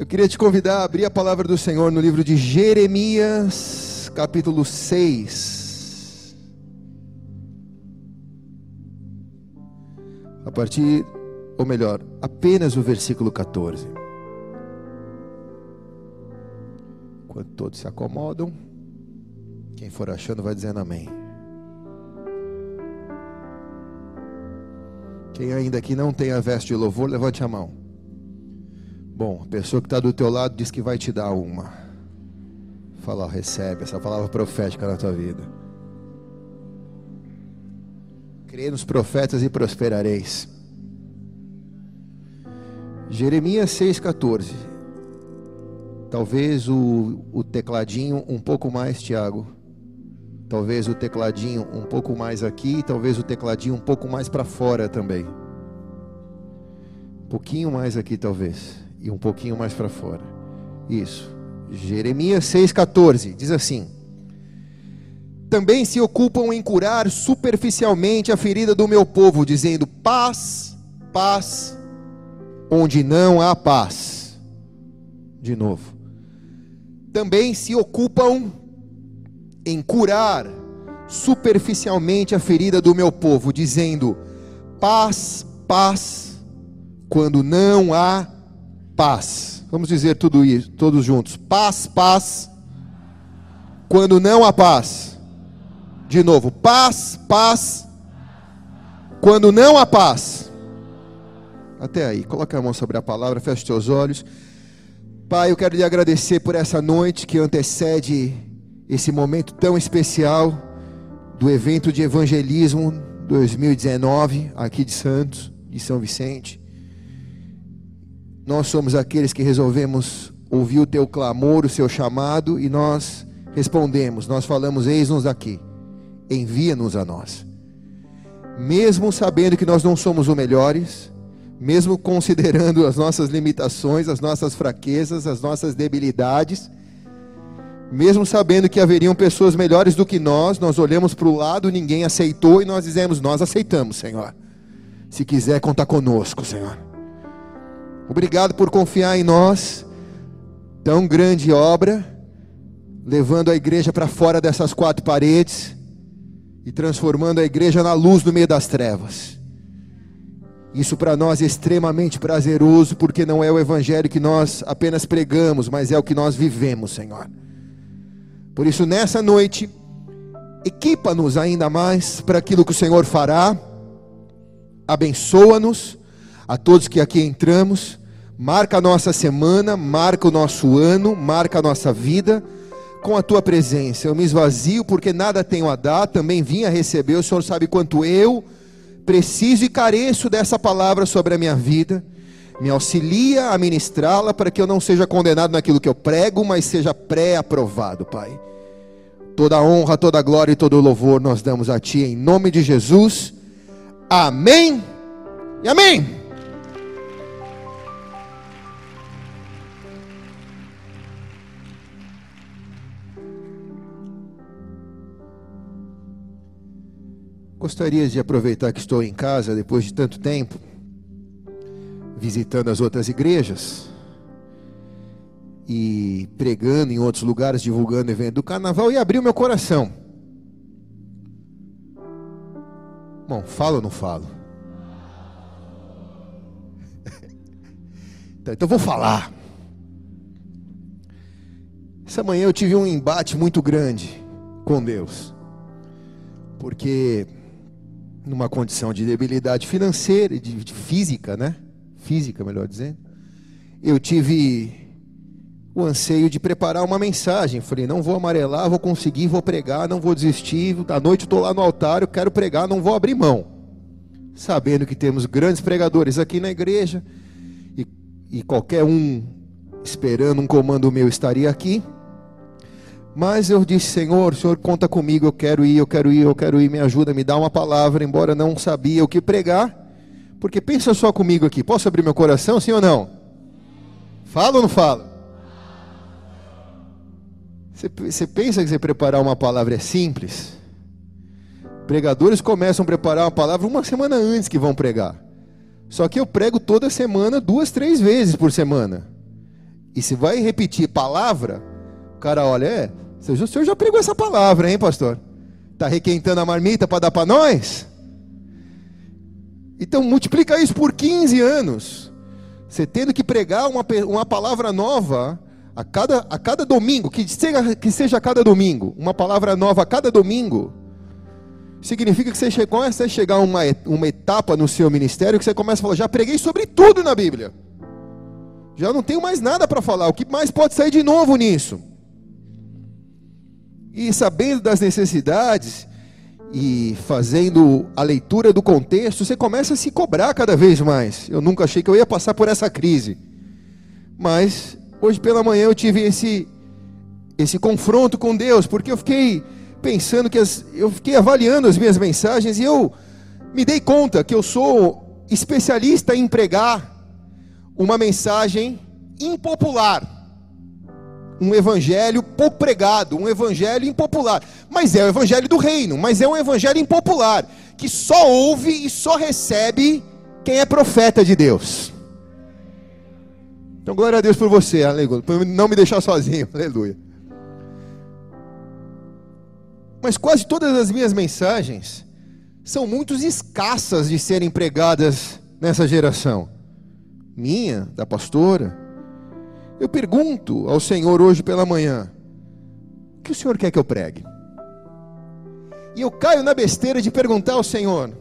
Eu queria te convidar a abrir a palavra do Senhor no livro de Jeremias, capítulo 6. A partir, ou melhor, apenas o versículo 14. Enquanto todos se acomodam, quem for achando vai dizendo amém. Quem ainda aqui não tem a veste de louvor, levante a mão. Bom, a pessoa que está do teu lado diz que vai te dar uma. Fala, recebe essa palavra profética na tua vida. Crê nos profetas e prosperareis. Jeremias 6,14. Talvez o, o tecladinho um pouco mais, Tiago. Talvez o tecladinho um pouco mais aqui, talvez o tecladinho um pouco mais para fora também. Um pouquinho mais aqui, talvez e um pouquinho mais para fora. Isso. Jeremias 6,14 diz assim: Também se ocupam em curar superficialmente a ferida do meu povo, dizendo paz, paz, onde não há paz. De novo. Também se ocupam em curar superficialmente a ferida do meu povo, dizendo paz, paz, quando não há paz. Vamos dizer tudo isso, todos juntos. Paz, paz. Quando não há paz. De novo, paz, paz. Quando não há paz. Até aí, coloque a mão sobre a palavra, feche seus olhos. Pai, eu quero lhe agradecer por essa noite que antecede esse momento tão especial do evento de evangelismo 2019 aqui de Santos, de São Vicente. Nós somos aqueles que resolvemos ouvir o teu clamor, o seu chamado, e nós respondemos, nós falamos: Eis-nos aqui, envia-nos a nós. Mesmo sabendo que nós não somos os melhores, mesmo considerando as nossas limitações, as nossas fraquezas, as nossas debilidades, mesmo sabendo que haveriam pessoas melhores do que nós, nós olhamos para o lado, ninguém aceitou e nós dizemos: Nós aceitamos, Senhor. Se quiser contar conosco, Senhor. Obrigado por confiar em nós. Tão grande obra, levando a igreja para fora dessas quatro paredes e transformando a igreja na luz no meio das trevas. Isso para nós é extremamente prazeroso, porque não é o evangelho que nós apenas pregamos, mas é o que nós vivemos, Senhor. Por isso, nessa noite, equipa-nos ainda mais para aquilo que o Senhor fará, abençoa-nos, a todos que aqui entramos, Marca a nossa semana, marca o nosso ano, marca a nossa vida com a tua presença. Eu me esvazio porque nada tenho a dar, também vim a receber. O Senhor sabe quanto eu preciso e careço dessa palavra sobre a minha vida. Me auxilia a ministrá-la para que eu não seja condenado naquilo que eu prego, mas seja pré-aprovado, Pai. Toda honra, toda glória e todo louvor nós damos a Ti em nome de Jesus. Amém e amém. Gostaria de aproveitar que estou em casa depois de tanto tempo, visitando as outras igrejas e pregando em outros lugares, divulgando o evento do carnaval e abrir o meu coração. Bom, falo ou não falo? Então, então vou falar. Essa manhã eu tive um embate muito grande com Deus. Porque numa condição de debilidade financeira, de, de física, né? Física, melhor dizendo. Eu tive o anseio de preparar uma mensagem. Falei, não vou amarelar, vou conseguir, vou pregar, não vou desistir. À noite estou lá no altar, eu quero pregar, não vou abrir mão. Sabendo que temos grandes pregadores aqui na igreja e, e qualquer um esperando um comando meu estaria aqui. Mas eu disse, Senhor, Senhor conta comigo, eu quero ir, eu quero ir, eu quero ir, me ajuda, me dá uma palavra, embora não sabia o que pregar. Porque pensa só comigo aqui, posso abrir meu coração, sim ou não? Fala ou não fala? Você, você pensa que você preparar uma palavra é simples? Pregadores começam a preparar uma palavra uma semana antes que vão pregar. Só que eu prego toda semana, duas, três vezes por semana. E se vai repetir palavra, o cara olha, é, o senhor já pregou essa palavra, hein, pastor? Está requentando a marmita para dar para nós? Então multiplica isso por 15 anos. Você tendo que pregar uma, uma palavra nova a cada, a cada domingo, que seja, que seja a cada domingo, uma palavra nova a cada domingo, significa que você começa a chegar a uma, uma etapa no seu ministério que você começa a falar, já preguei sobre tudo na Bíblia. Já não tenho mais nada para falar. O que mais pode sair de novo nisso? E sabendo das necessidades e fazendo a leitura do contexto, você começa a se cobrar cada vez mais. Eu nunca achei que eu ia passar por essa crise. Mas hoje pela manhã eu tive esse esse confronto com Deus, porque eu fiquei pensando que as, eu fiquei avaliando as minhas mensagens e eu me dei conta que eu sou especialista em pregar uma mensagem impopular um evangelho pouco pregado, um evangelho impopular. Mas é o evangelho do reino, mas é um evangelho impopular, que só ouve e só recebe quem é profeta de Deus. Então, glória a Deus por você, aleluia, por não me deixar sozinho, aleluia. Mas quase todas as minhas mensagens são muito escassas de serem pregadas nessa geração. Minha, da pastora, eu pergunto ao Senhor hoje pela manhã: o que o Senhor quer que eu pregue? E eu caio na besteira de perguntar ao Senhor: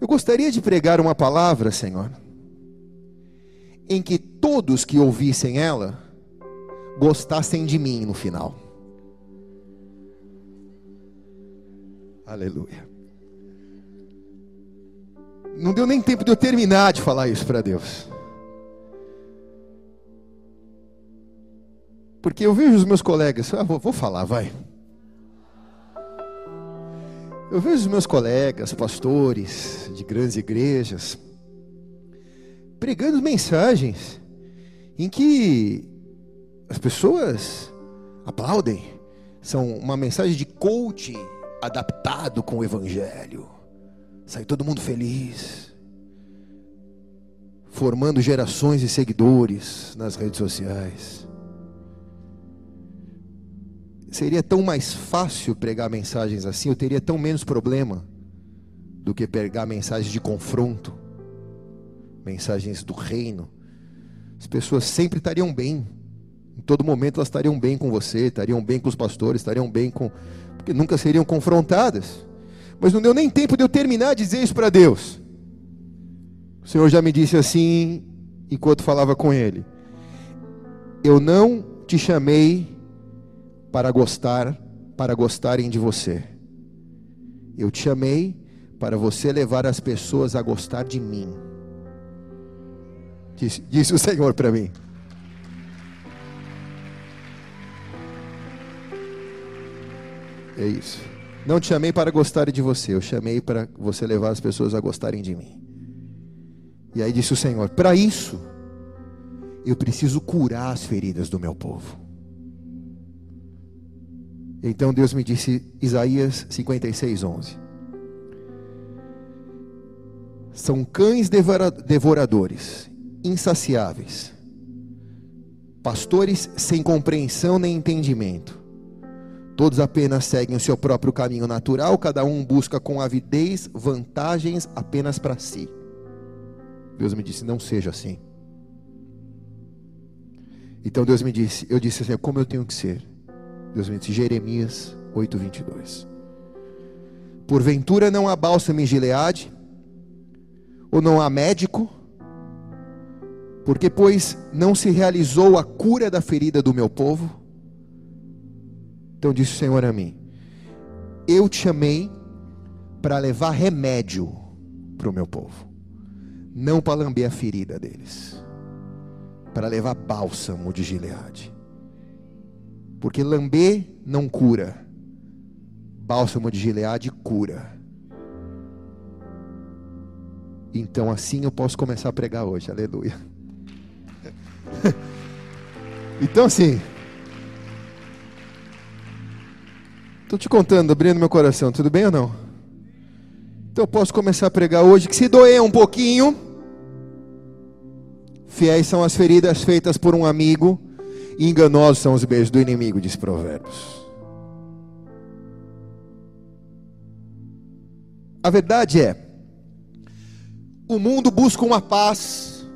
eu gostaria de pregar uma palavra, Senhor, em que todos que ouvissem ela gostassem de mim no final. Aleluia. Não deu nem tempo de eu terminar de falar isso para Deus. Porque eu vejo os meus colegas, ah, vou, vou falar, vai. Eu vejo os meus colegas, pastores de grandes igrejas, pregando mensagens em que as pessoas aplaudem. São uma mensagem de coaching adaptado com o evangelho. Sai todo mundo feliz. Formando gerações de seguidores nas redes sociais seria tão mais fácil pregar mensagens assim, eu teria tão menos problema do que pregar mensagens de confronto, mensagens do reino. As pessoas sempre estariam bem, em todo momento elas estariam bem com você, estariam bem com os pastores, estariam bem com. porque nunca seriam confrontadas. Mas não deu nem tempo de eu terminar de dizer isso para Deus. O Senhor já me disse assim, enquanto falava com Ele: Eu não te chamei para gostar, para gostarem de você. Eu te chamei para você levar as pessoas a gostar de mim. Disse, disse o Senhor para mim. É isso. Não te chamei para gostarem de você, eu chamei para você levar as pessoas a gostarem de mim. E aí disse o Senhor: para isso, eu preciso curar as feridas do meu povo. Então Deus me disse, Isaías 56, 11. São cães devoradores, insaciáveis, pastores sem compreensão nem entendimento. Todos apenas seguem o seu próprio caminho natural, cada um busca com avidez vantagens apenas para si. Deus me disse: não seja assim. Então Deus me disse: eu disse assim, como eu tenho que ser? Deus me disse, Jeremias 8, 22. Porventura não há bálsamo em Gileade, ou não há médico, porque pois não se realizou a cura da ferida do meu povo? Então disse o Senhor a mim: Eu te chamei para levar remédio para o meu povo, não para lamber a ferida deles, para levar bálsamo de Gileade. Porque lamber não cura. Bálsamo de Gileade cura. Então assim eu posso começar a pregar hoje. Aleluia. então assim, Estou te contando, abrindo meu coração, tudo bem ou não? Então eu posso começar a pregar hoje, que se doer um pouquinho, Fiéis são as feridas feitas por um amigo, e enganosos são os beijos do inimigo, diz Provérbios. A verdade é, o mundo busca uma paz,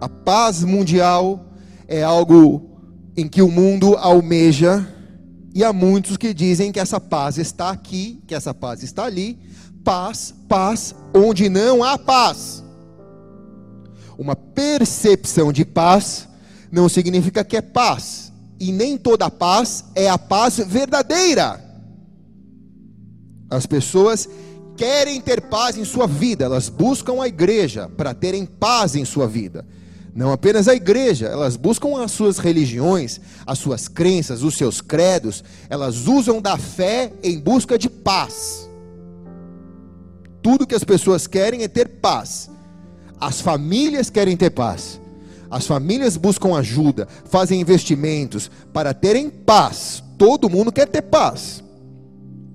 a paz mundial é algo em que o mundo almeja, e há muitos que dizem que essa paz está aqui, que essa paz está ali, paz, paz, onde não há paz. Uma percepção de paz não significa que é paz, e nem toda paz é a paz verdadeira. As pessoas querem ter paz em sua vida, elas buscam a igreja para terem paz em sua vida. Não apenas a igreja, elas buscam as suas religiões, as suas crenças, os seus credos, elas usam da fé em busca de paz. Tudo que as pessoas querem é ter paz. As famílias querem ter paz. As famílias buscam ajuda, fazem investimentos para terem paz. Todo mundo quer ter paz.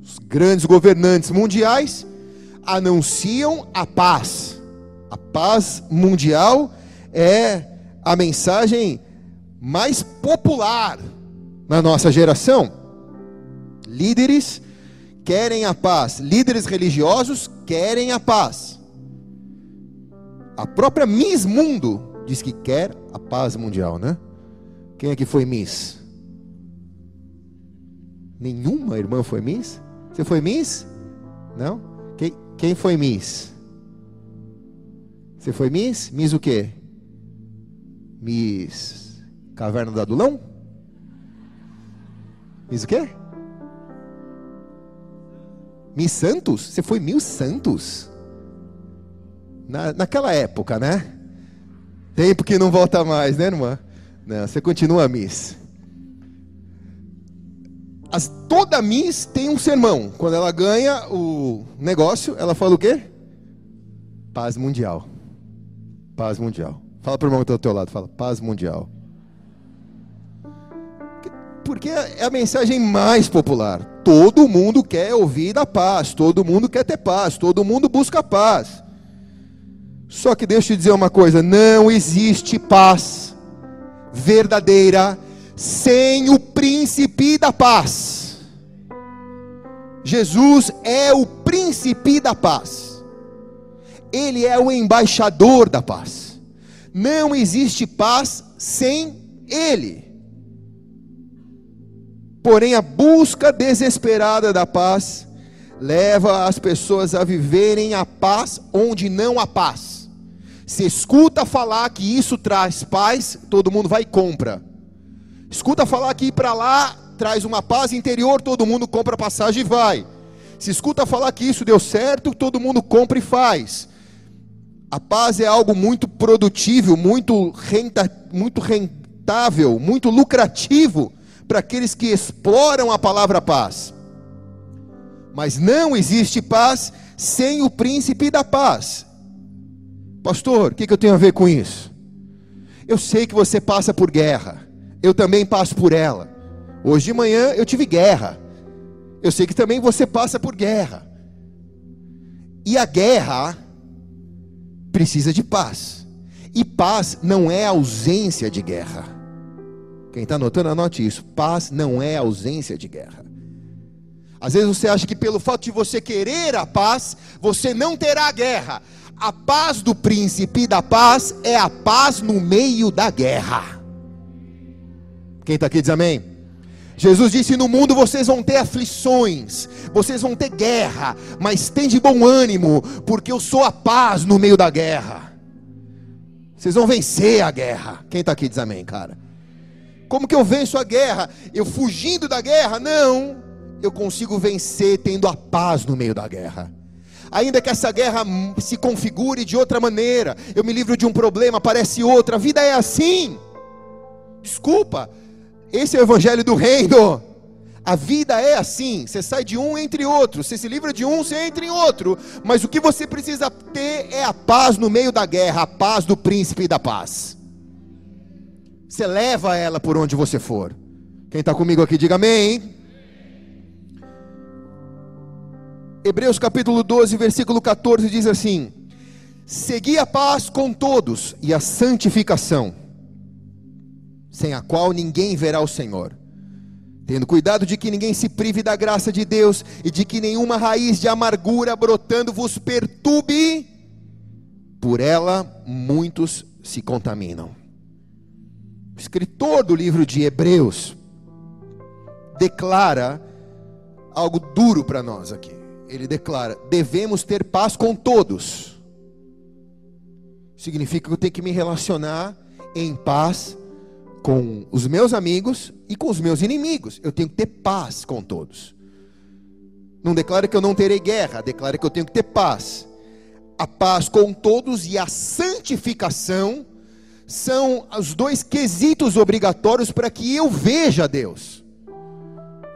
Os grandes governantes mundiais anunciam a paz. A paz mundial é a mensagem mais popular na nossa geração. Líderes querem a paz, líderes religiosos querem a paz. A própria Miss Mundo diz que quer a paz mundial, né? Quem é que foi Miss? Nenhuma irmã foi Miss? Você foi Miss? Não? Quem, quem foi Miss? Você foi Miss? Miss o quê? Miss Caverna do Adulão? Miss o quê? Miss Santos? Você foi Miss Santos? Na, naquela época, né? Tempo que não volta mais, né, irmã? Não, você continua Miss. As, toda Miss tem um sermão. Quando ela ganha o negócio, ela fala o quê? Paz mundial. Paz mundial. Fala para o irmão que está do teu lado, fala, paz mundial. Porque é a mensagem mais popular. Todo mundo quer ouvir da paz, todo mundo quer ter paz, todo mundo busca paz. Só que deixa eu te dizer uma coisa: não existe paz verdadeira sem o príncipe da paz. Jesus é o príncipe da paz. Ele é o embaixador da paz. Não existe paz sem ele. Porém, a busca desesperada da paz leva as pessoas a viverem a paz onde não há paz. Se escuta falar que isso traz paz, todo mundo vai e compra. Escuta falar que ir para lá traz uma paz interior, todo mundo compra passagem e vai. Se escuta falar que isso deu certo, todo mundo compra e faz. A paz é algo muito produtivo, muito, renta, muito rentável, muito lucrativo para aqueles que exploram a palavra paz. Mas não existe paz sem o príncipe da paz. Pastor, o que, que eu tenho a ver com isso? Eu sei que você passa por guerra, eu também passo por ela. Hoje de manhã eu tive guerra, eu sei que também você passa por guerra. E a guerra precisa de paz, e paz não é ausência de guerra. Quem está anotando, anote isso: paz não é ausência de guerra. Às vezes você acha que pelo fato de você querer a paz, você não terá guerra. A paz do príncipe da paz é a paz no meio da guerra. Quem está aqui diz amém? Jesus disse: No mundo vocês vão ter aflições, vocês vão ter guerra, mas tem de bom ânimo, porque eu sou a paz no meio da guerra. Vocês vão vencer a guerra. Quem está aqui diz amém, cara? Como que eu venço a guerra? Eu fugindo da guerra? Não eu consigo vencer tendo a paz no meio da guerra. Ainda que essa guerra se configure de outra maneira, eu me livro de um problema, aparece outro, a vida é assim. Desculpa, esse é o evangelho do reino. A vida é assim, você sai de um entre outro, você se livra de um, você entra em outro. Mas o que você precisa ter é a paz no meio da guerra, a paz do príncipe da paz. Você leva ela por onde você for. Quem está comigo aqui, diga amém. Hebreus capítulo 12, versículo 14 diz assim: Segui a paz com todos e a santificação, sem a qual ninguém verá o Senhor. Tendo cuidado de que ninguém se prive da graça de Deus e de que nenhuma raiz de amargura brotando vos perturbe, por ela muitos se contaminam. O escritor do livro de Hebreus declara algo duro para nós aqui. Ele declara: devemos ter paz com todos Significa que eu tenho que me relacionar em paz com os meus amigos e com os meus inimigos. Eu tenho que ter paz com todos. Não declara que eu não terei guerra, declara que eu tenho que ter paz. A paz com todos e a santificação são os dois quesitos obrigatórios para que eu veja Deus.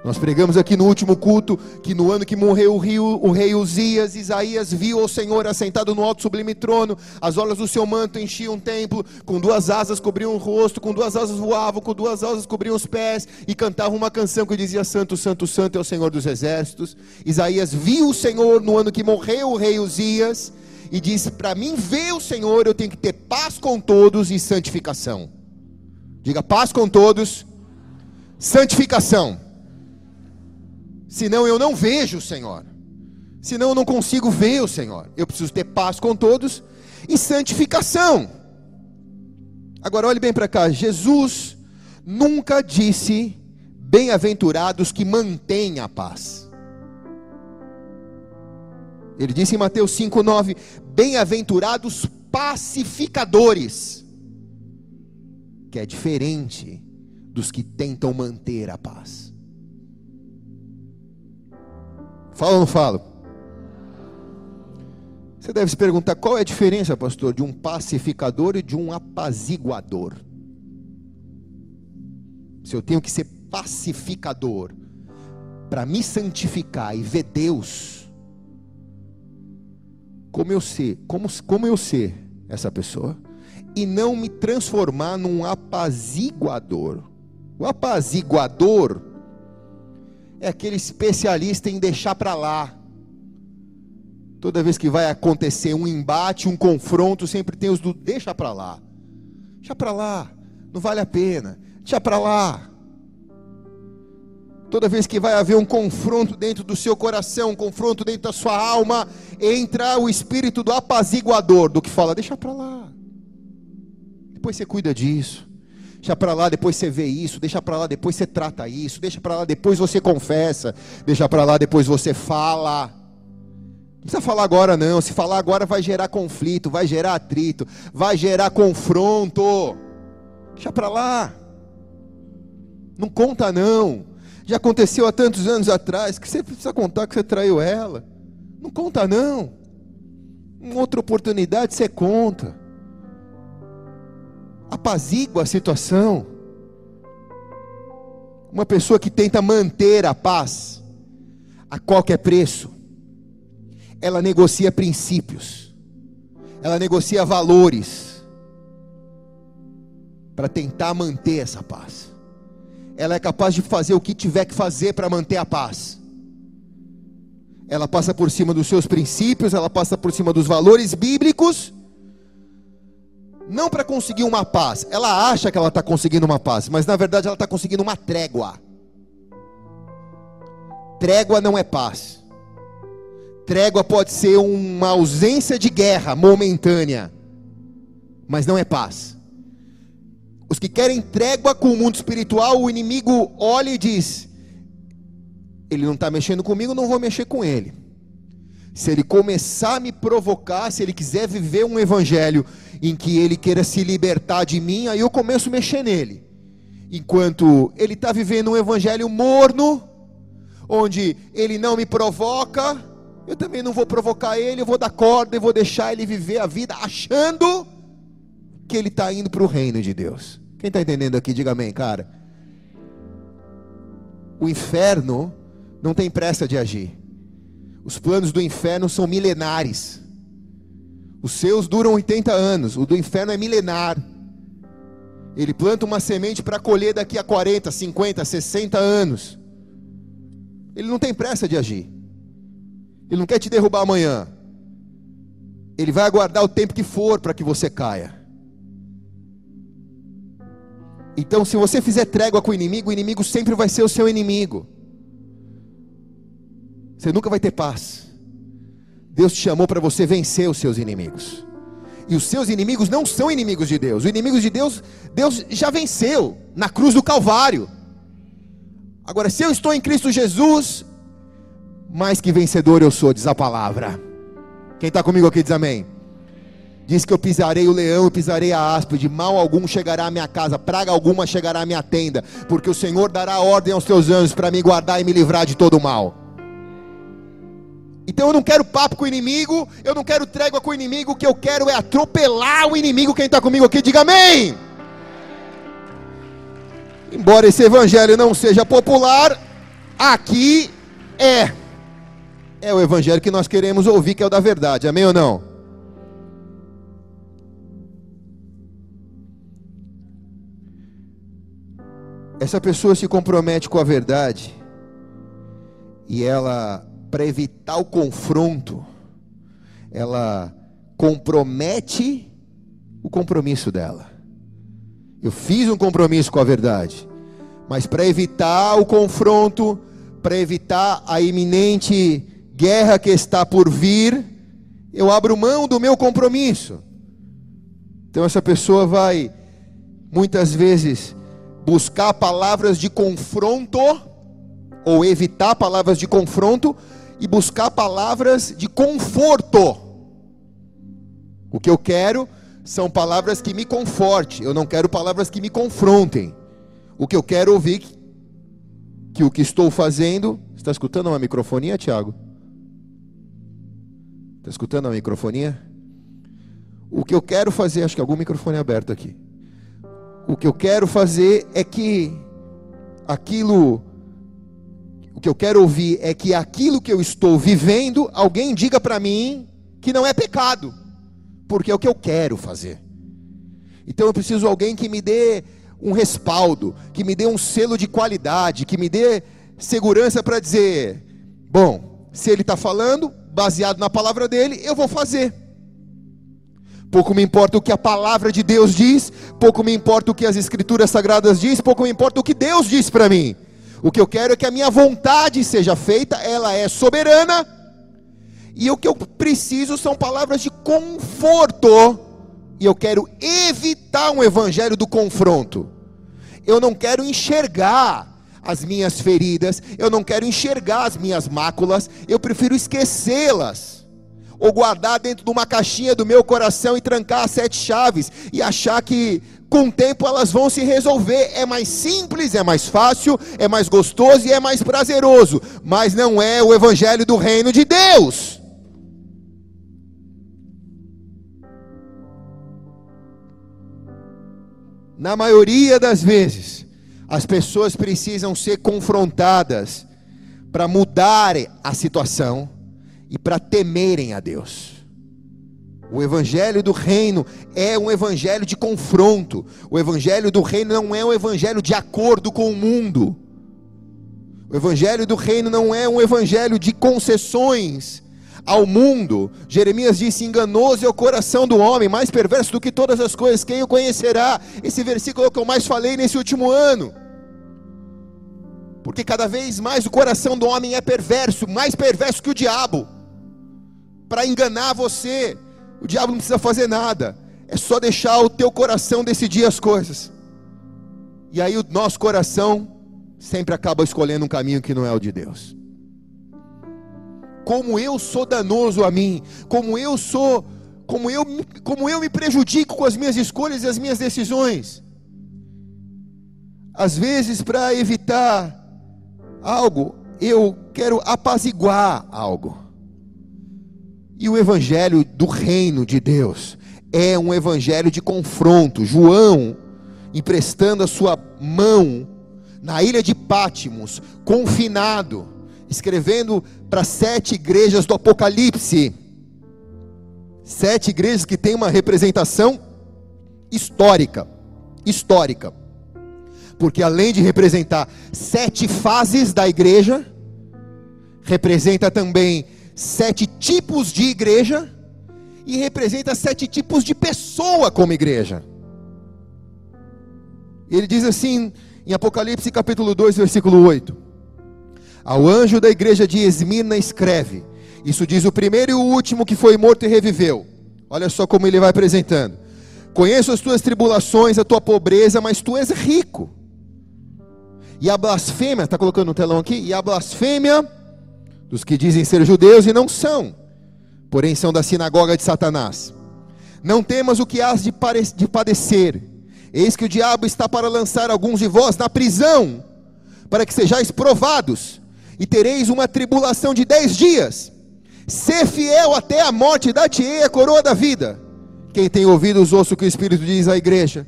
Nós pregamos aqui no último culto que no ano que morreu o, o rei Uzias, Isaías viu o Senhor assentado no alto sublime trono, as olas do seu manto enchiam o templo, com duas asas cobriam o rosto, com duas asas voavam, com duas asas cobriam os pés, e cantavam uma canção que dizia: Santo, Santo, Santo é o Senhor dos exércitos. Isaías viu o Senhor no ano que morreu o rei Uzias, e disse: Para mim ver o Senhor, eu tenho que ter paz com todos e santificação. Diga paz com todos, santificação senão eu não vejo o Senhor, senão eu não consigo ver o Senhor. Eu preciso ter paz com todos e santificação. Agora olhe bem para cá, Jesus nunca disse bem-aventurados que mantêm a paz. Ele disse em Mateus 5:9, bem-aventurados pacificadores, que é diferente dos que tentam manter a paz. Fala ou não falo? Você deve se perguntar qual é a diferença, pastor, de um pacificador e de um apaziguador. Se eu tenho que ser pacificador para me santificar e ver Deus, como eu ser, como, como eu ser essa pessoa, e não me transformar num apaziguador. O apaziguador é aquele especialista em deixar para lá. Toda vez que vai acontecer um embate, um confronto, sempre tem os do deixa para lá. Deixa para lá, não vale a pena. Deixa para lá. Toda vez que vai haver um confronto dentro do seu coração, um confronto dentro da sua alma, entra o espírito do apaziguador, do que fala, deixa para lá. Depois você cuida disso. Deixa para lá, depois você vê isso, deixa para lá, depois você trata isso, deixa para lá, depois você confessa, deixa para lá, depois você fala. Não precisa falar agora não, se falar agora vai gerar conflito, vai gerar atrito, vai gerar confronto. Deixa para lá. Não conta não. Já aconteceu há tantos anos atrás que você precisa contar que você traiu ela. Não conta não. Em outra oportunidade você conta apazigua a situação. Uma pessoa que tenta manter a paz a qualquer preço, ela negocia princípios, ela negocia valores para tentar manter essa paz. Ela é capaz de fazer o que tiver que fazer para manter a paz. Ela passa por cima dos seus princípios, ela passa por cima dos valores bíblicos não para conseguir uma paz. Ela acha que ela está conseguindo uma paz, mas na verdade ela está conseguindo uma trégua. Trégua não é paz. Trégua pode ser uma ausência de guerra momentânea, mas não é paz. Os que querem trégua com o mundo espiritual, o inimigo olha e diz: Ele não está mexendo comigo, não vou mexer com ele. Se ele começar a me provocar, se ele quiser viver um evangelho em que ele queira se libertar de mim, aí eu começo a mexer nele. Enquanto ele está vivendo um evangelho morno, onde ele não me provoca, eu também não vou provocar ele, eu vou dar corda e vou deixar ele viver a vida achando que ele está indo para o reino de Deus. Quem está entendendo aqui, diga amém, cara. O inferno não tem pressa de agir. Os planos do inferno são milenares. Os seus duram 80 anos, o do inferno é milenar. Ele planta uma semente para colher daqui a 40, 50, 60 anos. Ele não tem pressa de agir. Ele não quer te derrubar amanhã. Ele vai aguardar o tempo que for para que você caia. Então, se você fizer trégua com o inimigo, o inimigo sempre vai ser o seu inimigo. Você nunca vai ter paz. Deus te chamou para você vencer os seus inimigos. E os seus inimigos não são inimigos de Deus. Os inimigos de Deus, Deus já venceu na cruz do Calvário. Agora, se eu estou em Cristo Jesus, mais que vencedor eu sou, diz a palavra. Quem está comigo aqui diz amém. Diz que eu pisarei o leão e pisarei a áspide, mal algum chegará à minha casa, praga alguma chegará à minha tenda, porque o Senhor dará ordem aos teus anjos para me guardar e me livrar de todo mal. Então eu não quero papo com o inimigo, eu não quero trégua com o inimigo, o que eu quero é atropelar o inimigo. Quem está comigo aqui, diga amém. Embora esse evangelho não seja popular, aqui é. É o evangelho que nós queremos ouvir, que é o da verdade, amém ou não? Essa pessoa se compromete com a verdade e ela para evitar o confronto, ela compromete o compromisso dela. Eu fiz um compromisso com a verdade, mas para evitar o confronto, para evitar a iminente guerra que está por vir, eu abro mão do meu compromisso. Então essa pessoa vai muitas vezes buscar palavras de confronto ou evitar palavras de confronto e buscar palavras de conforto. O que eu quero são palavras que me confortem, eu não quero palavras que me confrontem. O que eu quero ouvir que, que o que estou fazendo. Está escutando uma microfonia, Tiago? Está escutando a microfonia? O que eu quero fazer, acho que algum microfone é aberto aqui. O que eu quero fazer é que aquilo o que eu quero ouvir é que aquilo que eu estou vivendo, alguém diga para mim que não é pecado, porque é o que eu quero fazer. Então eu preciso de alguém que me dê um respaldo, que me dê um selo de qualidade, que me dê segurança para dizer: bom, se ele está falando, baseado na palavra dele, eu vou fazer. Pouco me importa o que a palavra de Deus diz, pouco me importa o que as escrituras sagradas diz, pouco me importa o que Deus diz para mim. O que eu quero é que a minha vontade seja feita, ela é soberana. E o que eu preciso são palavras de conforto. E eu quero evitar um evangelho do confronto. Eu não quero enxergar as minhas feridas, eu não quero enxergar as minhas máculas, eu prefiro esquecê-las. Ou guardar dentro de uma caixinha do meu coração e trancar as sete chaves e achar que com o tempo elas vão se resolver. É mais simples, é mais fácil, é mais gostoso e é mais prazeroso, mas não é o evangelho do reino de Deus. Na maioria das vezes, as pessoas precisam ser confrontadas para mudarem a situação e para temerem a Deus. O evangelho do reino é um evangelho de confronto. O evangelho do reino não é um evangelho de acordo com o mundo. O evangelho do reino não é um evangelho de concessões ao mundo. Jeremias disse: enganoso é o coração do homem, mais perverso do que todas as coisas. Quem o conhecerá? Esse versículo é o que eu mais falei nesse último ano. Porque cada vez mais o coração do homem é perverso, mais perverso que o diabo, para enganar você o diabo não precisa fazer nada. É só deixar o teu coração decidir as coisas. E aí o nosso coração sempre acaba escolhendo um caminho que não é o de Deus. Como eu sou danoso a mim, como eu sou, como eu, como eu me prejudico com as minhas escolhas e as minhas decisões. Às vezes, para evitar algo, eu quero apaziguar algo. E o evangelho do reino de Deus é um evangelho de confronto. João, emprestando a sua mão na ilha de Pátimos, confinado, escrevendo para sete igrejas do Apocalipse. Sete igrejas que têm uma representação histórica. Histórica. Porque além de representar sete fases da igreja, representa também sete tipos de igreja e representa sete tipos de pessoa como igreja. Ele diz assim em Apocalipse capítulo 2, versículo 8: Ao anjo da igreja de Esmirna escreve: Isso diz o primeiro e o último que foi morto e reviveu. Olha só como ele vai apresentando. Conheço as tuas tribulações, a tua pobreza, mas tu és rico. E a blasfêmia, está colocando no telão aqui, e a blasfêmia dos que dizem ser judeus e não são, porém são da sinagoga de Satanás. Não temas o que has de, de padecer, eis que o diabo está para lançar alguns de vós na prisão, para que sejais provados, e tereis uma tribulação de dez dias. Ser fiel até a morte, dar-te-ei a coroa da vida. Quem tem ouvidos, ouça o que o Espírito diz à igreja.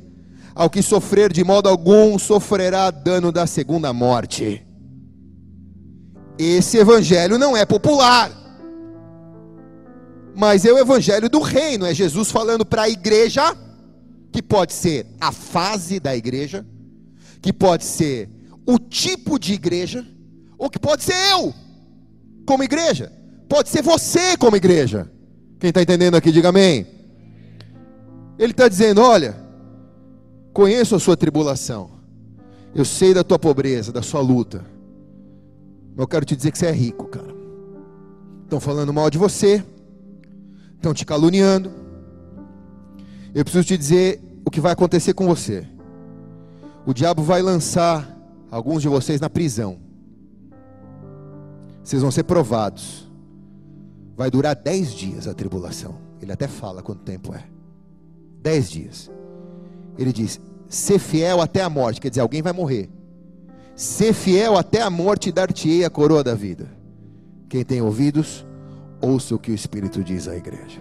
Ao que sofrer de modo algum, sofrerá dano da segunda morte. Esse evangelho não é popular, mas é o evangelho do reino. É Jesus falando para a igreja, que pode ser a fase da igreja, que pode ser o tipo de igreja, ou que pode ser eu, como igreja, pode ser você, como igreja. Quem está entendendo aqui, diga amém. Ele está dizendo: Olha, conheço a sua tribulação, eu sei da tua pobreza, da sua luta, eu quero te dizer que você é rico, cara. Estão falando mal de você, estão te caluniando. Eu preciso te dizer o que vai acontecer com você. O diabo vai lançar alguns de vocês na prisão. Vocês vão ser provados. Vai durar dez dias a tribulação. Ele até fala quanto tempo é dez dias. Ele diz: ser fiel até a morte, quer dizer, alguém vai morrer. Ser fiel até a morte dar-te-ei a coroa da vida. Quem tem ouvidos, ouça o que o Espírito diz à igreja.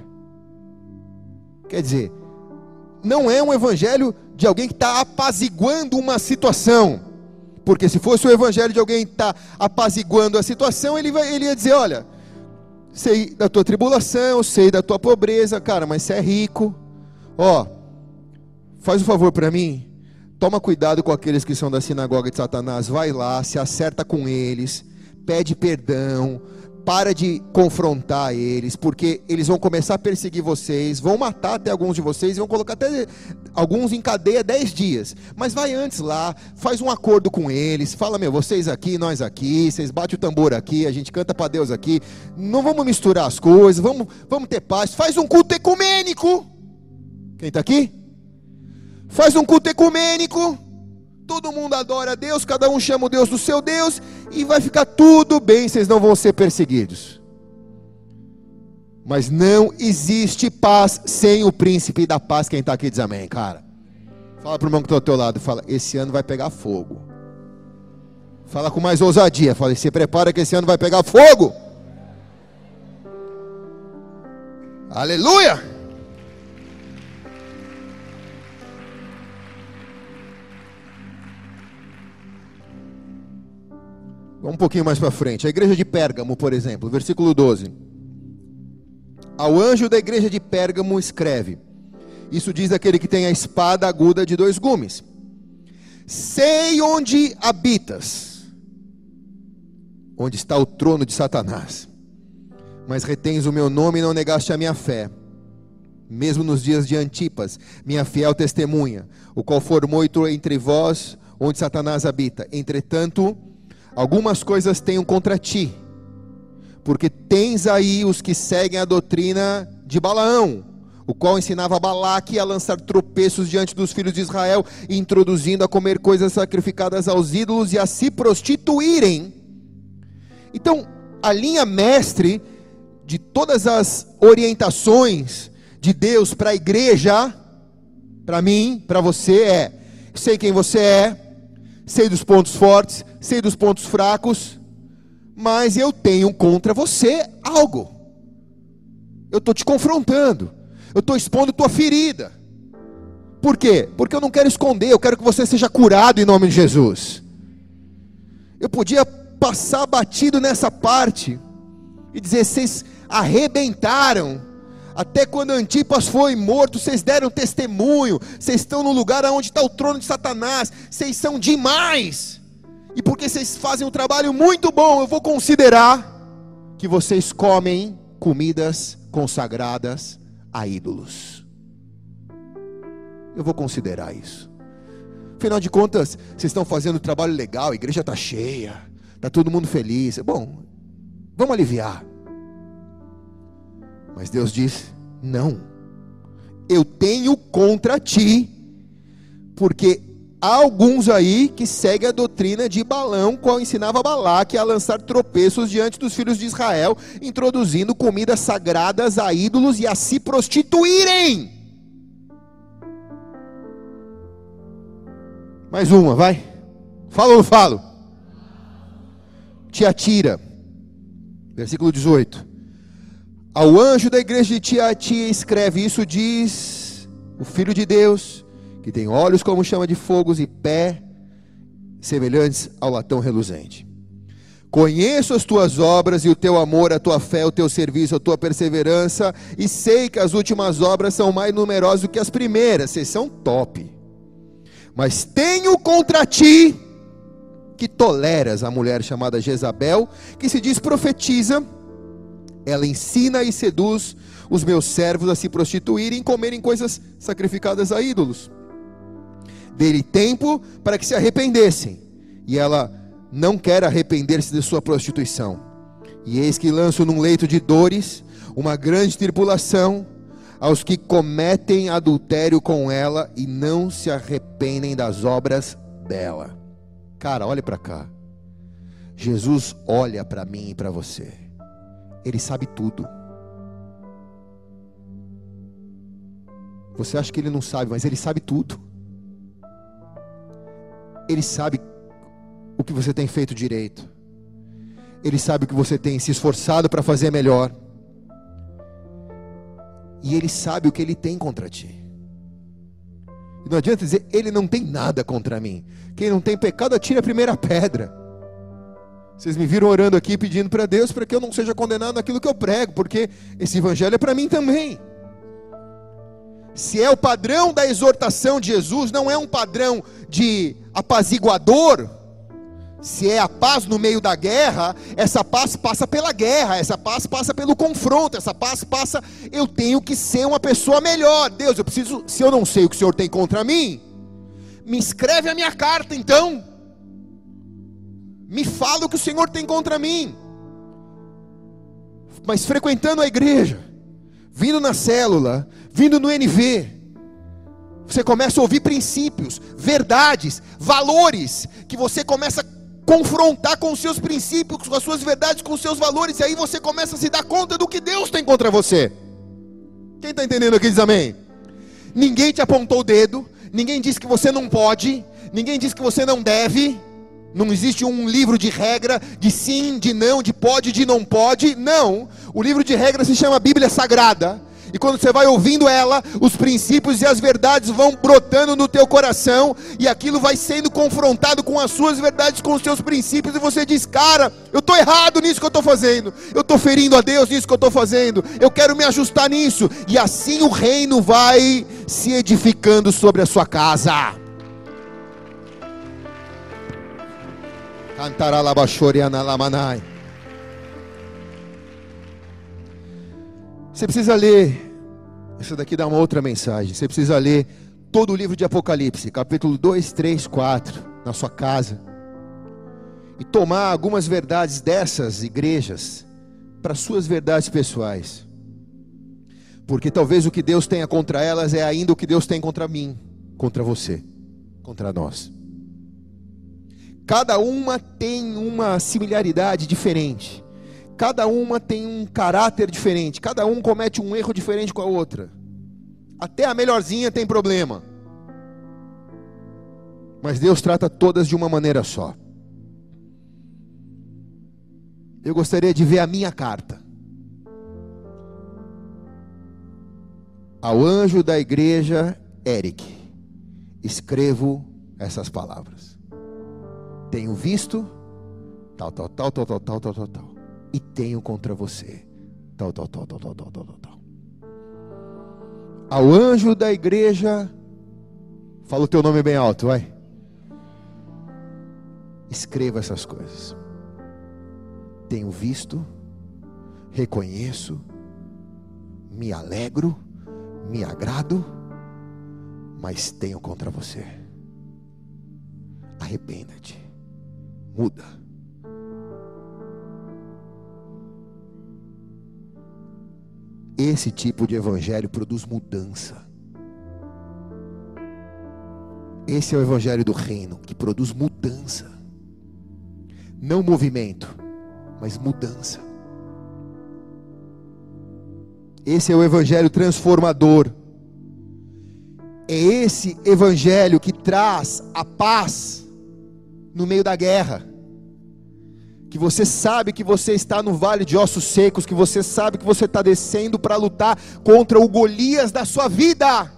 Quer dizer, não é um evangelho de alguém que está apaziguando uma situação. Porque se fosse o evangelho de alguém que está apaziguando a situação, ele, vai, ele ia dizer: Olha, sei da tua tribulação, sei da tua pobreza, cara, mas você é rico, Ó, faz um favor para mim. Toma cuidado com aqueles que são da sinagoga de Satanás. Vai lá, se acerta com eles, pede perdão, para de confrontar eles, porque eles vão começar a perseguir vocês, vão matar até alguns de vocês, vão colocar até alguns em cadeia 10 dias. Mas vai antes lá, faz um acordo com eles, fala, meu, vocês aqui, nós aqui, vocês batem o tambor aqui, a gente canta para Deus aqui. Não vamos misturar as coisas, vamos, vamos ter paz. Faz um culto ecumênico. Quem está aqui? Faz um culto ecumênico. Todo mundo adora a Deus, cada um chama o Deus do seu Deus e vai ficar tudo bem, vocês não vão ser perseguidos. Mas não existe paz sem o príncipe da paz. Quem está aqui diz amém, cara. Fala para o irmão que está ao teu lado, fala, esse ano vai pegar fogo. Fala com mais ousadia, fala, se prepara que esse ano vai pegar fogo. Aleluia! Vamos um pouquinho mais para frente. A igreja de Pérgamo, por exemplo, versículo 12. Ao anjo da igreja de Pérgamo escreve: Isso diz aquele que tem a espada aguda de dois gumes. Sei onde habitas, onde está o trono de Satanás, mas retens o meu nome e não negaste a minha fé, mesmo nos dias de Antipas, minha fiel testemunha, o qual formou entre vós onde Satanás habita. Entretanto, algumas coisas tenho contra ti, porque tens aí os que seguem a doutrina de Balaão, o qual ensinava Balaque a lançar tropeços diante dos filhos de Israel, introduzindo a comer coisas sacrificadas aos ídolos e a se prostituírem. Então, a linha mestre de todas as orientações de Deus para a igreja, para mim, para você é: sei quem você é, sei dos pontos fortes, sei dos pontos fracos, mas eu tenho contra você algo. Eu estou te confrontando, eu estou expondo tua ferida. Por quê? Porque eu não quero esconder, eu quero que você seja curado em nome de Jesus. Eu podia passar batido nessa parte e dizer: vocês arrebentaram até quando Antipas foi morto, vocês deram testemunho. Vocês estão no lugar onde está o trono de Satanás. Vocês são demais. E porque vocês fazem um trabalho muito bom, eu vou considerar que vocês comem comidas consagradas a ídolos. Eu vou considerar isso. Afinal de contas, vocês estão fazendo um trabalho legal, a igreja está cheia, está todo mundo feliz. Bom, vamos aliviar. Mas Deus diz: não, eu tenho contra ti, porque há alguns aí que seguem a doutrina de Balão, qual ensinava Balaque a lançar tropeços diante dos filhos de Israel, introduzindo comidas sagradas a ídolos e a se prostituírem. Mais uma, vai. Fala ou não falo? Tiatira, versículo 18. Ao anjo da igreja de Tiatira escreve: Isso diz o Filho de Deus, que tem olhos como chama de fogos e pé semelhantes ao latão reluzente. Conheço as tuas obras e o teu amor, a tua fé, o teu serviço, a tua perseverança, e sei que as últimas obras são mais numerosas do que as primeiras. Vocês são top. Mas tenho contra ti que toleras a mulher chamada Jezabel, que se diz profetiza, ela ensina e seduz os meus servos a se prostituírem e comerem coisas sacrificadas a ídolos. Dele tempo para que se arrependessem, e ela não quer arrepender-se de sua prostituição. E eis que lanço num leito de dores uma grande tribulação aos que cometem adultério com ela e não se arrependem das obras dela. Cara, olhe para cá. Jesus olha para mim e para você. Ele sabe tudo. Você acha que ele não sabe, mas ele sabe tudo. Ele sabe o que você tem feito direito. Ele sabe o que você tem se esforçado para fazer melhor. E ele sabe o que ele tem contra ti. Não adianta dizer, ele não tem nada contra mim. Quem não tem pecado, atire a primeira pedra. Vocês me viram orando aqui pedindo para Deus para que eu não seja condenado naquilo que eu prego, porque esse evangelho é para mim também. Se é o padrão da exortação de Jesus, não é um padrão de apaziguador, se é a paz no meio da guerra, essa paz passa pela guerra, essa paz passa pelo confronto, essa paz passa. Eu tenho que ser uma pessoa melhor. Deus, eu preciso. Se eu não sei o que o Senhor tem contra mim, me escreve a minha carta então. Me fala o que o Senhor tem contra mim. Mas frequentando a igreja, vindo na célula, vindo no NV, você começa a ouvir princípios, verdades, valores, que você começa a confrontar com os seus princípios, com as suas verdades, com os seus valores, e aí você começa a se dar conta do que Deus tem contra você. Quem está entendendo aqui diz amém? Ninguém te apontou o dedo, ninguém disse que você não pode, ninguém disse que você não deve. Não existe um livro de regra de sim, de não, de pode, de não pode. Não. O livro de regra se chama Bíblia Sagrada. E quando você vai ouvindo ela, os princípios e as verdades vão brotando no teu coração, e aquilo vai sendo confrontado com as suas verdades, com os seus princípios, e você diz: Cara, eu estou errado nisso que eu estou fazendo, eu estou ferindo a Deus nisso que eu estou fazendo, eu quero me ajustar nisso, e assim o reino vai se edificando sobre a sua casa. Cantará lamanai. Você precisa ler, isso daqui dá uma outra mensagem. Você precisa ler todo o livro de Apocalipse, capítulo 2, 3, 4, na sua casa. E tomar algumas verdades dessas igrejas para suas verdades pessoais. Porque talvez o que Deus tenha contra elas é ainda o que Deus tem contra mim, contra você, contra nós. Cada uma tem uma similaridade diferente. Cada uma tem um caráter diferente, cada um comete um erro diferente com a outra. Até a melhorzinha tem problema. Mas Deus trata todas de uma maneira só. Eu gostaria de ver a minha carta. Ao anjo da igreja, Eric, escrevo essas palavras. Tenho visto tal, tal, tal, tal, tal, tal, tal, tal, e tenho contra você. Tal, tal, tal, tal, tal, tal, tal, tal. Ao anjo da igreja, fala o teu nome bem alto, vai. Escreva essas coisas. Tenho visto, reconheço, me alegro me agrado, mas tenho contra você. Arrependa-te, muda. Esse tipo de evangelho produz mudança. Esse é o evangelho do reino que produz mudança. Não movimento, mas mudança. Esse é o evangelho transformador. É esse evangelho que traz a paz no meio da guerra. Que você sabe que você está no vale de ossos secos, que você sabe que você está descendo para lutar contra o Golias da sua vida.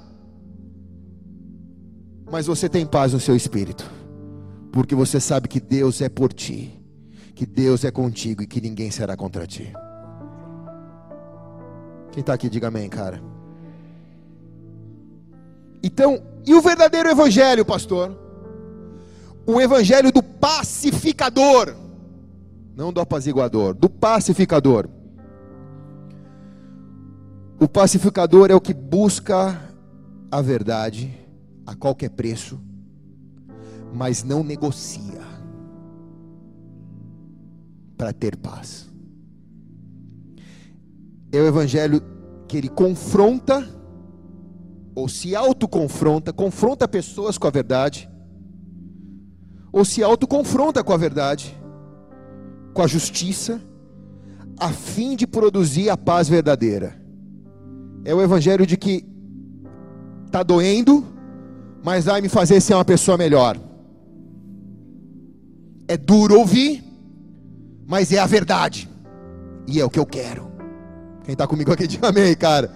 Mas você tem paz no seu espírito, porque você sabe que Deus é por ti, que Deus é contigo e que ninguém será contra ti. Quem está aqui, diga amém, cara. Então, e o verdadeiro evangelho, pastor? O evangelho do pacificador, não do apaziguador, do pacificador. O pacificador é o que busca a verdade a qualquer preço, mas não negocia para ter paz. É o evangelho que ele confronta ou se autoconfronta, confronta pessoas com a verdade, ou se autoconfronta com a verdade, com a justiça, a fim de produzir a paz verdadeira. É o evangelho de que está doendo, mas vai me fazer ser uma pessoa melhor. É duro ouvir, mas é a verdade, e é o que eu quero. Quem está comigo aqui, diga amém, cara.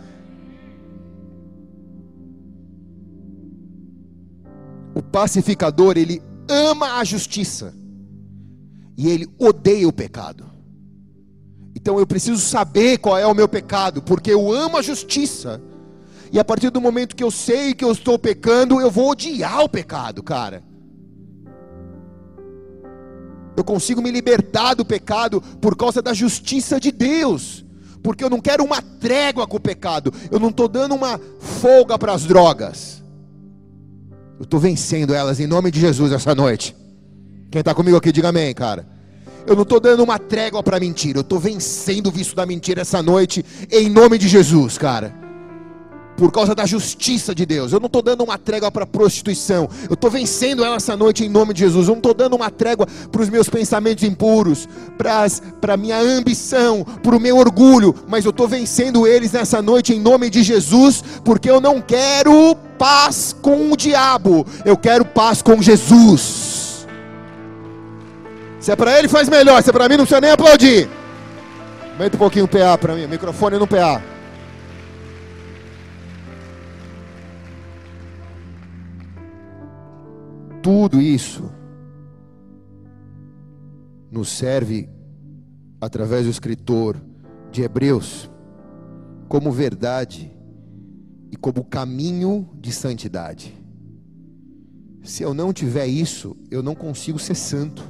O pacificador, ele ama a justiça, e ele odeia o pecado. Então eu preciso saber qual é o meu pecado, porque eu amo a justiça e a partir do momento que eu sei que eu estou pecando, eu vou odiar o pecado, cara. Eu consigo me libertar do pecado por causa da justiça de Deus. Porque eu não quero uma trégua com o pecado. Eu não estou dando uma folga para as drogas. Eu estou vencendo elas em nome de Jesus essa noite. Quem está comigo aqui, diga amém, cara. Eu não estou dando uma trégua para mentira. Eu estou vencendo o vício da mentira essa noite em nome de Jesus, cara por causa da justiça de Deus. Eu não estou dando uma trégua para a prostituição. Eu estou vencendo ela essa noite em nome de Jesus. Eu não estou dando uma trégua para os meus pensamentos impuros, para a minha ambição, para o meu orgulho. Mas eu estou vencendo eles nessa noite em nome de Jesus, porque eu não quero paz com o diabo. Eu quero paz com Jesus. Se é para ele, faz melhor. Se é para mim, não precisa nem aplaudir. Aumenta um pouquinho o PA para mim. Microfone no PA. Tudo isso nos serve, através do escritor de Hebreus, como verdade e como caminho de santidade. Se eu não tiver isso, eu não consigo ser santo.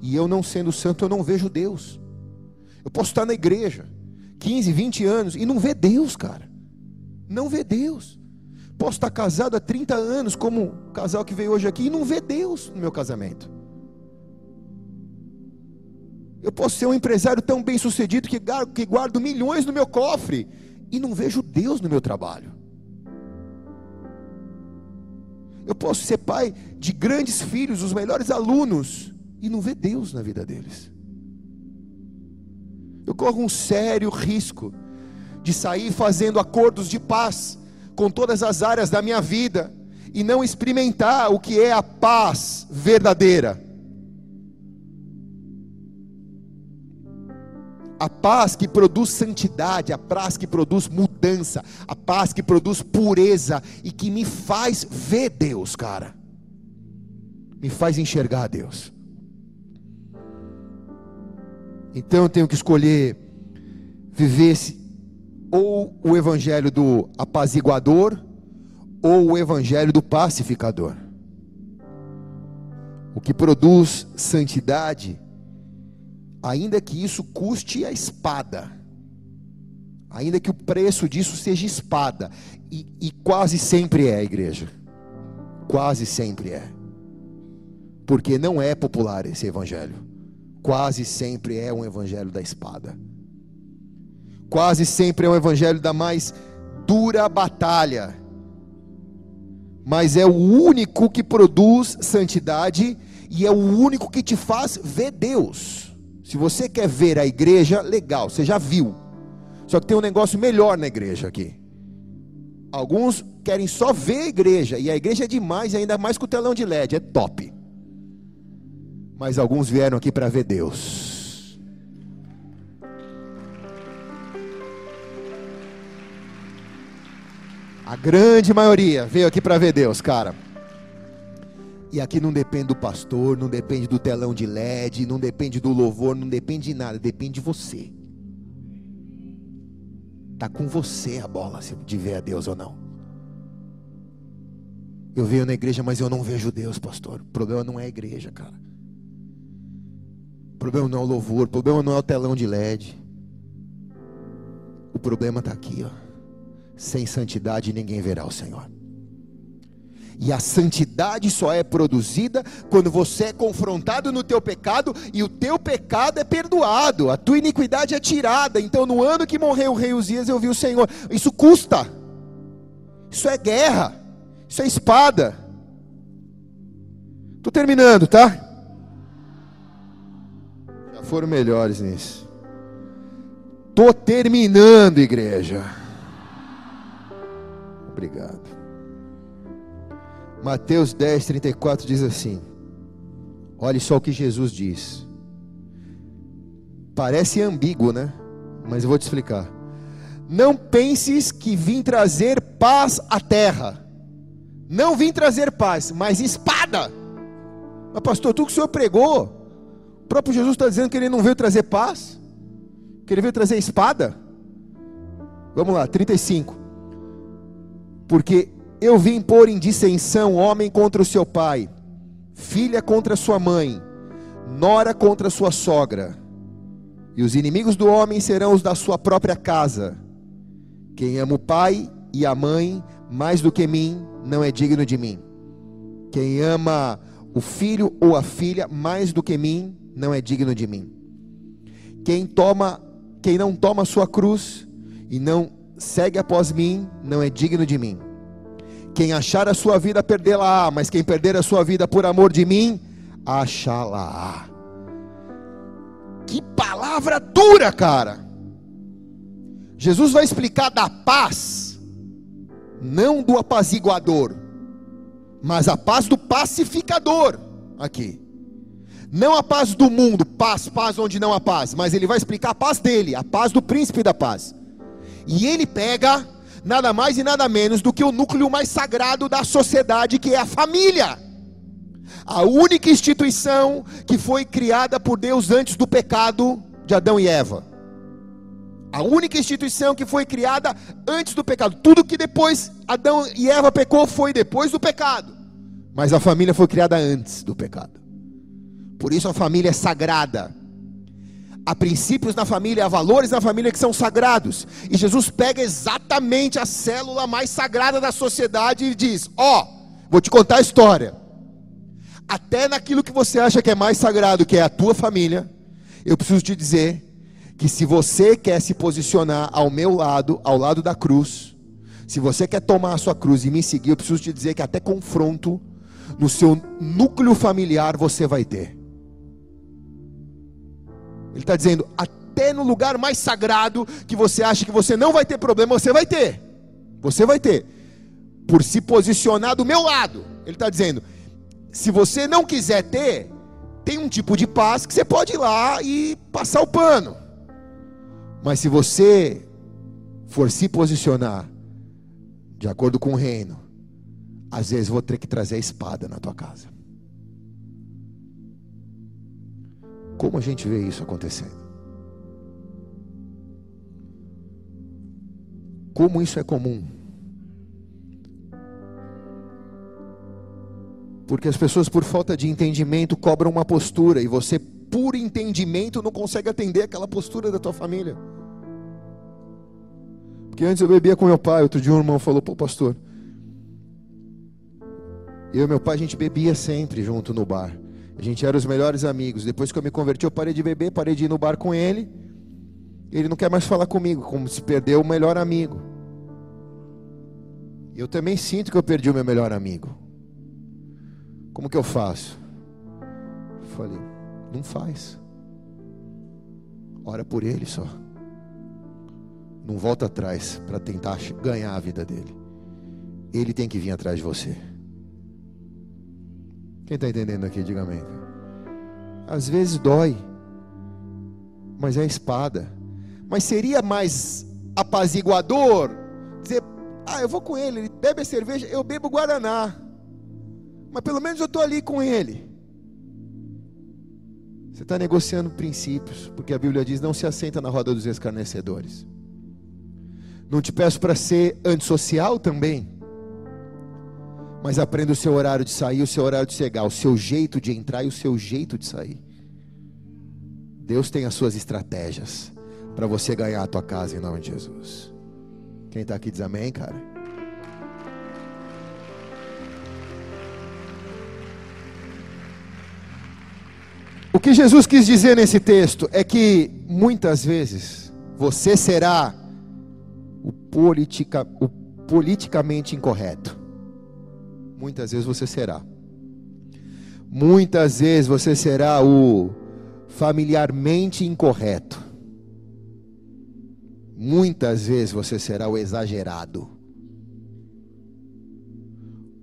E eu não sendo santo, eu não vejo Deus. Eu posso estar na igreja 15, 20 anos e não ver Deus, cara. Não ver Deus. Posso estar casado há 30 anos, como o casal que veio hoje aqui, e não ver Deus no meu casamento. Eu posso ser um empresário tão bem sucedido que guardo milhões no meu cofre e não vejo Deus no meu trabalho. Eu posso ser pai de grandes filhos, os melhores alunos, e não ver Deus na vida deles. Eu corro um sério risco de sair fazendo acordos de paz com todas as áreas da minha vida e não experimentar o que é a paz verdadeira. A paz que produz santidade, a paz que produz mudança, a paz que produz pureza e que me faz ver Deus, cara. Me faz enxergar Deus. Então eu tenho que escolher viver esse, ou o evangelho do apaziguador, ou o evangelho do pacificador. O que produz santidade, ainda que isso custe a espada. Ainda que o preço disso seja espada. E, e quase sempre é, igreja. Quase sempre é. Porque não é popular esse evangelho. Quase sempre é um evangelho da espada. Quase sempre é um evangelho da mais dura batalha. Mas é o único que produz santidade e é o único que te faz ver Deus. Se você quer ver a igreja, legal, você já viu. Só que tem um negócio melhor na igreja aqui. Alguns querem só ver a igreja, e a igreja é demais, ainda mais com o telão de LED, é top. Mas alguns vieram aqui para ver Deus. A grande maioria veio aqui para ver Deus, cara. E aqui não depende do pastor, não depende do telão de LED, não depende do louvor, não depende de nada, depende de você. Está com você a bola de ver a Deus ou não. Eu venho na igreja, mas eu não vejo Deus, pastor. O problema não é a igreja, cara. O problema não é o louvor, o problema não é o telão de LED. O problema está aqui, ó. Sem santidade ninguém verá o Senhor. E a santidade só é produzida quando você é confrontado no teu pecado e o teu pecado é perdoado, a tua iniquidade é tirada. Então, no ano que morreu o rei Uzias, eu vi o Senhor. Isso custa. Isso é guerra. Isso é espada. Estou terminando, tá? Já foram melhores nisso. Estou terminando, igreja. Obrigado. Mateus 10, 34 diz assim: Olhe só o que Jesus diz. Parece ambíguo, né? Mas eu vou te explicar. Não penses que vim trazer paz à terra. Não vim trazer paz, mas espada. Mas pastor, tudo que o senhor pregou, o próprio Jesus está dizendo que ele não veio trazer paz, que ele veio trazer espada. Vamos lá, 35. Porque eu vim pôr em dissensão homem contra o seu pai, filha contra sua mãe, nora contra sua sogra. E os inimigos do homem serão os da sua própria casa. Quem ama o pai e a mãe mais do que mim, não é digno de mim. Quem ama o filho ou a filha mais do que mim, não é digno de mim. Quem toma, quem não toma sua cruz e não segue após mim, não é digno de mim. Quem achar a sua vida, perdê-la-á, mas quem perder a sua vida por amor de mim, achá-la-á. Que palavra dura, cara. Jesus vai explicar da paz, não do apaziguador, mas a paz do pacificador aqui. Não a paz do mundo, paz, paz onde não há paz, mas ele vai explicar a paz dele, a paz do príncipe da paz. E ele pega nada mais e nada menos do que o núcleo mais sagrado da sociedade, que é a família. A única instituição que foi criada por Deus antes do pecado de Adão e Eva. A única instituição que foi criada antes do pecado. Tudo que depois Adão e Eva pecou foi depois do pecado. Mas a família foi criada antes do pecado. Por isso a família é sagrada há princípios na família, há valores na família que são sagrados. E Jesus pega exatamente a célula mais sagrada da sociedade e diz: Ó, oh, vou te contar a história. Até naquilo que você acha que é mais sagrado, que é a tua família, eu preciso te dizer que se você quer se posicionar ao meu lado, ao lado da cruz, se você quer tomar a sua cruz e me seguir, eu preciso te dizer que até confronto no seu núcleo familiar você vai ter. Ele está dizendo: até no lugar mais sagrado que você acha que você não vai ter problema, você vai ter. Você vai ter. Por se posicionar do meu lado. Ele está dizendo: se você não quiser ter, tem um tipo de paz que você pode ir lá e passar o pano. Mas se você for se posicionar de acordo com o reino, às vezes vou ter que trazer a espada na tua casa. Como a gente vê isso acontecendo? Como isso é comum? Porque as pessoas, por falta de entendimento, cobram uma postura e você, por entendimento, não consegue atender aquela postura da tua família. Porque antes eu bebia com meu pai, outro dia um irmão falou, pô pastor, eu e meu pai a gente bebia sempre junto no bar. A gente era os melhores amigos. Depois que eu me converti, eu parei de beber, parei de ir no bar com ele. Ele não quer mais falar comigo, como se perdeu o melhor amigo. Eu também sinto que eu perdi o meu melhor amigo. Como que eu faço? Eu falei, não faz. Ora por ele só. Não volta atrás para tentar ganhar a vida dele. Ele tem que vir atrás de você. Quem está entendendo aqui, diga amém. Às vezes dói, mas é espada. Mas seria mais apaziguador dizer: Ah, eu vou com ele, ele bebe a cerveja, eu bebo Guaraná. Mas pelo menos eu estou ali com ele. Você está negociando princípios, porque a Bíblia diz: não se assenta na roda dos escarnecedores. Não te peço para ser antissocial também, mas aprenda o seu horário de sair, o seu horário de chegar, o seu jeito de entrar e o seu jeito de sair. Deus tem as suas estratégias para você ganhar a tua casa em nome de Jesus. Quem está aqui diz amém, cara? O que Jesus quis dizer nesse texto é que muitas vezes você será o, politica, o politicamente incorreto. Muitas vezes você será. Muitas vezes você será o familiarmente incorreto. Muitas vezes você será o exagerado.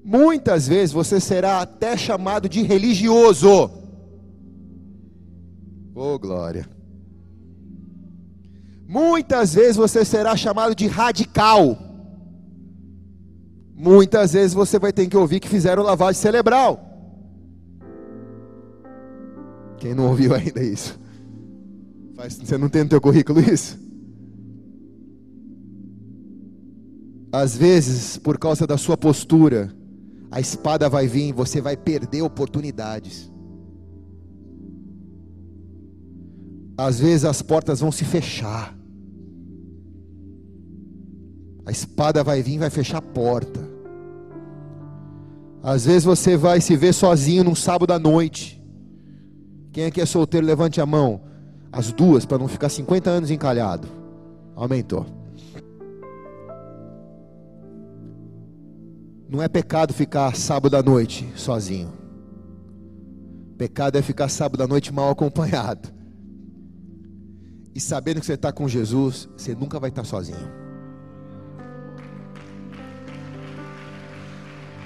Muitas vezes você será até chamado de religioso. Oh, glória. Muitas vezes você será chamado de radical. Muitas vezes você vai ter que ouvir que fizeram lavagem cerebral. Quem não ouviu ainda isso? Você não tem no teu currículo isso? Às vezes, por causa da sua postura, a espada vai vir, você vai perder oportunidades. Às vezes as portas vão se fechar. A espada vai vir e vai fechar a porta. Às vezes você vai se ver sozinho num sábado à noite. Quem aqui é solteiro, levante a mão. As duas, para não ficar 50 anos encalhado. Aumentou. Não é pecado ficar sábado à noite sozinho. Pecado é ficar sábado à noite mal acompanhado. E sabendo que você está com Jesus, você nunca vai estar sozinho.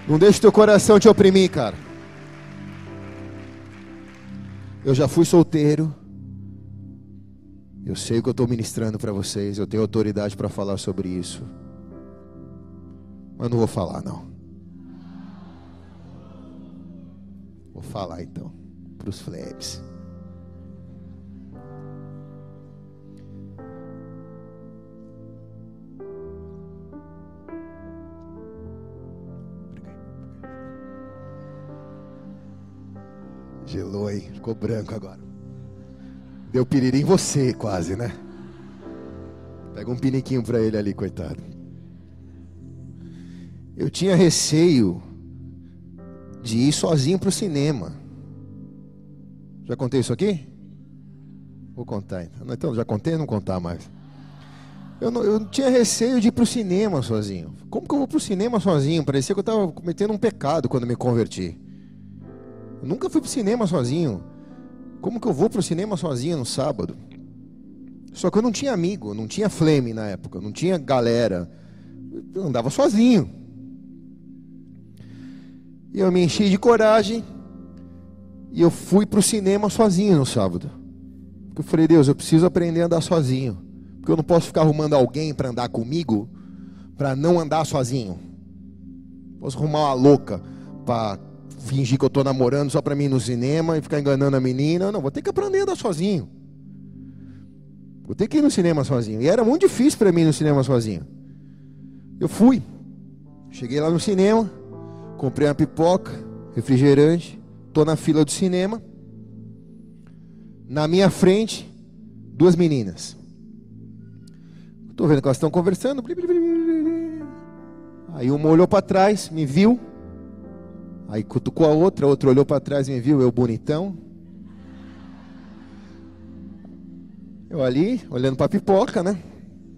Não deixe teu coração te oprimir, cara. Eu já fui solteiro. Eu sei o que eu estou ministrando para vocês. Eu tenho autoridade para falar sobre isso. Mas não vou falar, não. Vou falar então para os flebs. Gelou, hein? Ficou branco agora. Deu piriri em você, quase, né? Pega um piniquinho para ele ali, coitado. Eu tinha receio de ir sozinho para o cinema. Já contei isso aqui? Vou contar então. Então, já contei não contar mais. Eu, não, eu tinha receio de ir para o cinema sozinho. Como que eu vou para o cinema sozinho? Parecia que eu estava cometendo um pecado quando me converti. Eu nunca fui para o cinema sozinho. Como que eu vou para o cinema sozinho no sábado? Só que eu não tinha amigo, não tinha flame na época, não tinha galera. Eu andava sozinho. E eu me enchi de coragem e eu fui para o cinema sozinho no sábado. Porque eu falei, Deus, eu preciso aprender a andar sozinho. Porque eu não posso ficar arrumando alguém para andar comigo, para não andar sozinho. Posso arrumar uma louca para fingir que eu estou namorando só para mim ir no cinema e ficar enganando a menina. Não, vou ter que aprender a andar sozinho. Vou ter que ir no cinema sozinho. E era muito difícil para mim ir no cinema sozinho. Eu fui. Cheguei lá no cinema, comprei uma pipoca, refrigerante, estou na fila do cinema. Na minha frente, duas meninas. Estou vendo que elas estão conversando. Aí uma olhou para trás, me viu. Aí cutucou a outra, a outra olhou para trás e me viu, eu bonitão. Eu ali, olhando para pipoca, né?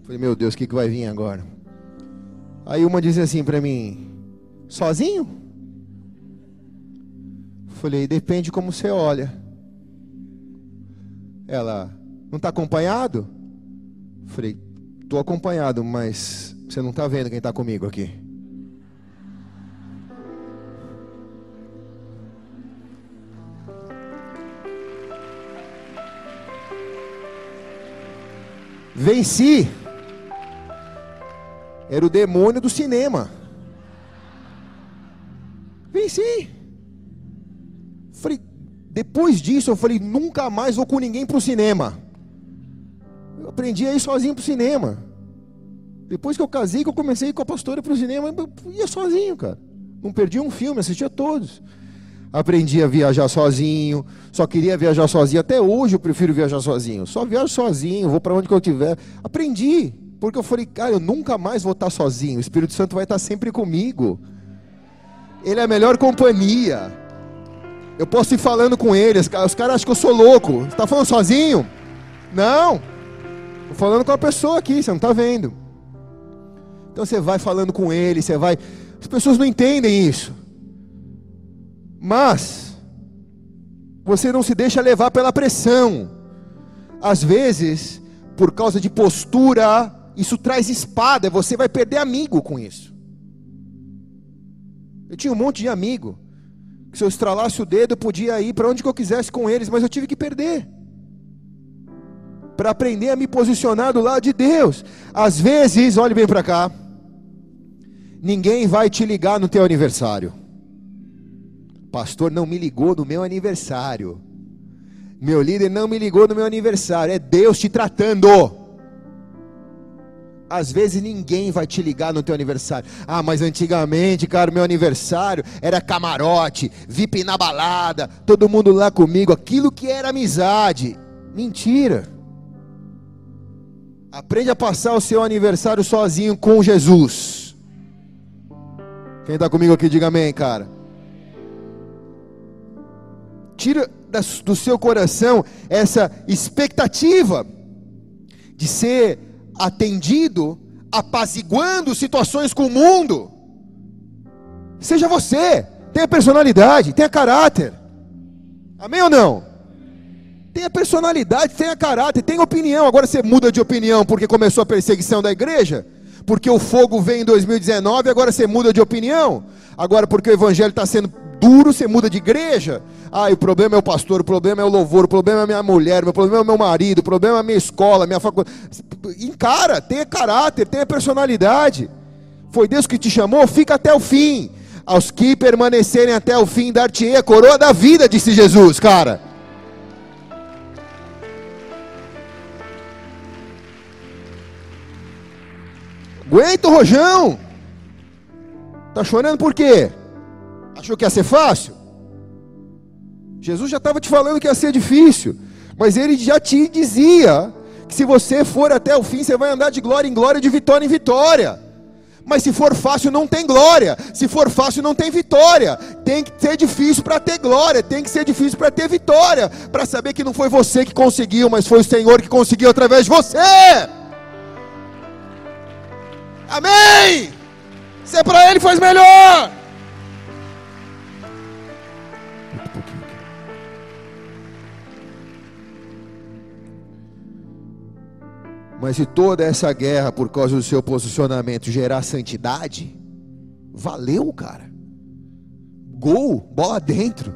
Falei, meu Deus, o que, que vai vir agora? Aí uma disse assim para mim, sozinho? Falei, depende como você olha. Ela, não está acompanhado? Falei, estou acompanhado, mas você não está vendo quem está comigo aqui. Venci. Era o demônio do cinema. Venci. Falei, depois disso eu falei, nunca mais vou com ninguém para o cinema. Eu aprendi a ir sozinho para o cinema. Depois que eu casei, que eu comecei com a pastora para o cinema, eu ia sozinho, cara. Não perdi um filme, assistia todos. Aprendi a viajar sozinho, só queria viajar sozinho. Até hoje eu prefiro viajar sozinho. Só viajo sozinho, vou para onde que eu estiver. Aprendi, porque eu falei, cara, eu nunca mais vou estar sozinho. O Espírito Santo vai estar sempre comigo. Ele é a melhor companhia. Eu posso ir falando com ele. Os caras acham que eu sou louco. Você está falando sozinho? Não. Estou falando com a pessoa aqui, você não está vendo. Então você vai falando com ele, você vai. As pessoas não entendem isso. Mas você não se deixa levar pela pressão. Às vezes, por causa de postura, isso traz espada, você vai perder amigo com isso. Eu tinha um monte de amigo. Que se eu estralasse o dedo, eu podia ir para onde que eu quisesse com eles, mas eu tive que perder. Para aprender a me posicionar do lado de Deus. Às vezes, olhe bem para cá. Ninguém vai te ligar no teu aniversário. Pastor não me ligou no meu aniversário. Meu líder não me ligou no meu aniversário. É Deus te tratando. Às vezes ninguém vai te ligar no teu aniversário. Ah, mas antigamente, cara, meu aniversário era camarote, VIP na balada, todo mundo lá comigo, aquilo que era amizade. Mentira. Aprende a passar o seu aniversário sozinho com Jesus. Quem está comigo aqui, diga amém, cara. Tira do seu coração essa expectativa de ser atendido, apaziguando situações com o mundo. Seja você, tenha personalidade, tenha caráter. Amém ou não? Tenha personalidade, tenha caráter, tenha opinião. Agora você muda de opinião porque começou a perseguição da igreja? Porque o fogo vem em 2019, agora você muda de opinião? Agora porque o evangelho está sendo duro, você muda de igreja? Ah, o problema é o pastor, o problema é o louvor, o problema é minha mulher, o problema é o meu marido, o problema é minha escola, minha faculdade. Encara, tenha caráter, tenha personalidade. Foi Deus que te chamou, fica até o fim. Aos que permanecerem até o fim, dar-te-ei a coroa da vida, disse Jesus, cara. Aguenta o rojão. Tá chorando por quê? Achou que ia ser fácil? Jesus já estava te falando que ia ser difícil, mas ele já te dizia que se você for até o fim, você vai andar de glória em glória, de vitória em vitória. Mas se for fácil, não tem glória. Se for fácil, não tem vitória. Tem que ser difícil para ter glória. Tem que ser difícil para ter vitória. Para saber que não foi você que conseguiu, mas foi o Senhor que conseguiu através de você. Amém. Se é para Ele, faz melhor. Mas se toda essa guerra por causa do seu posicionamento gerar santidade, valeu, cara. Gol, bola dentro.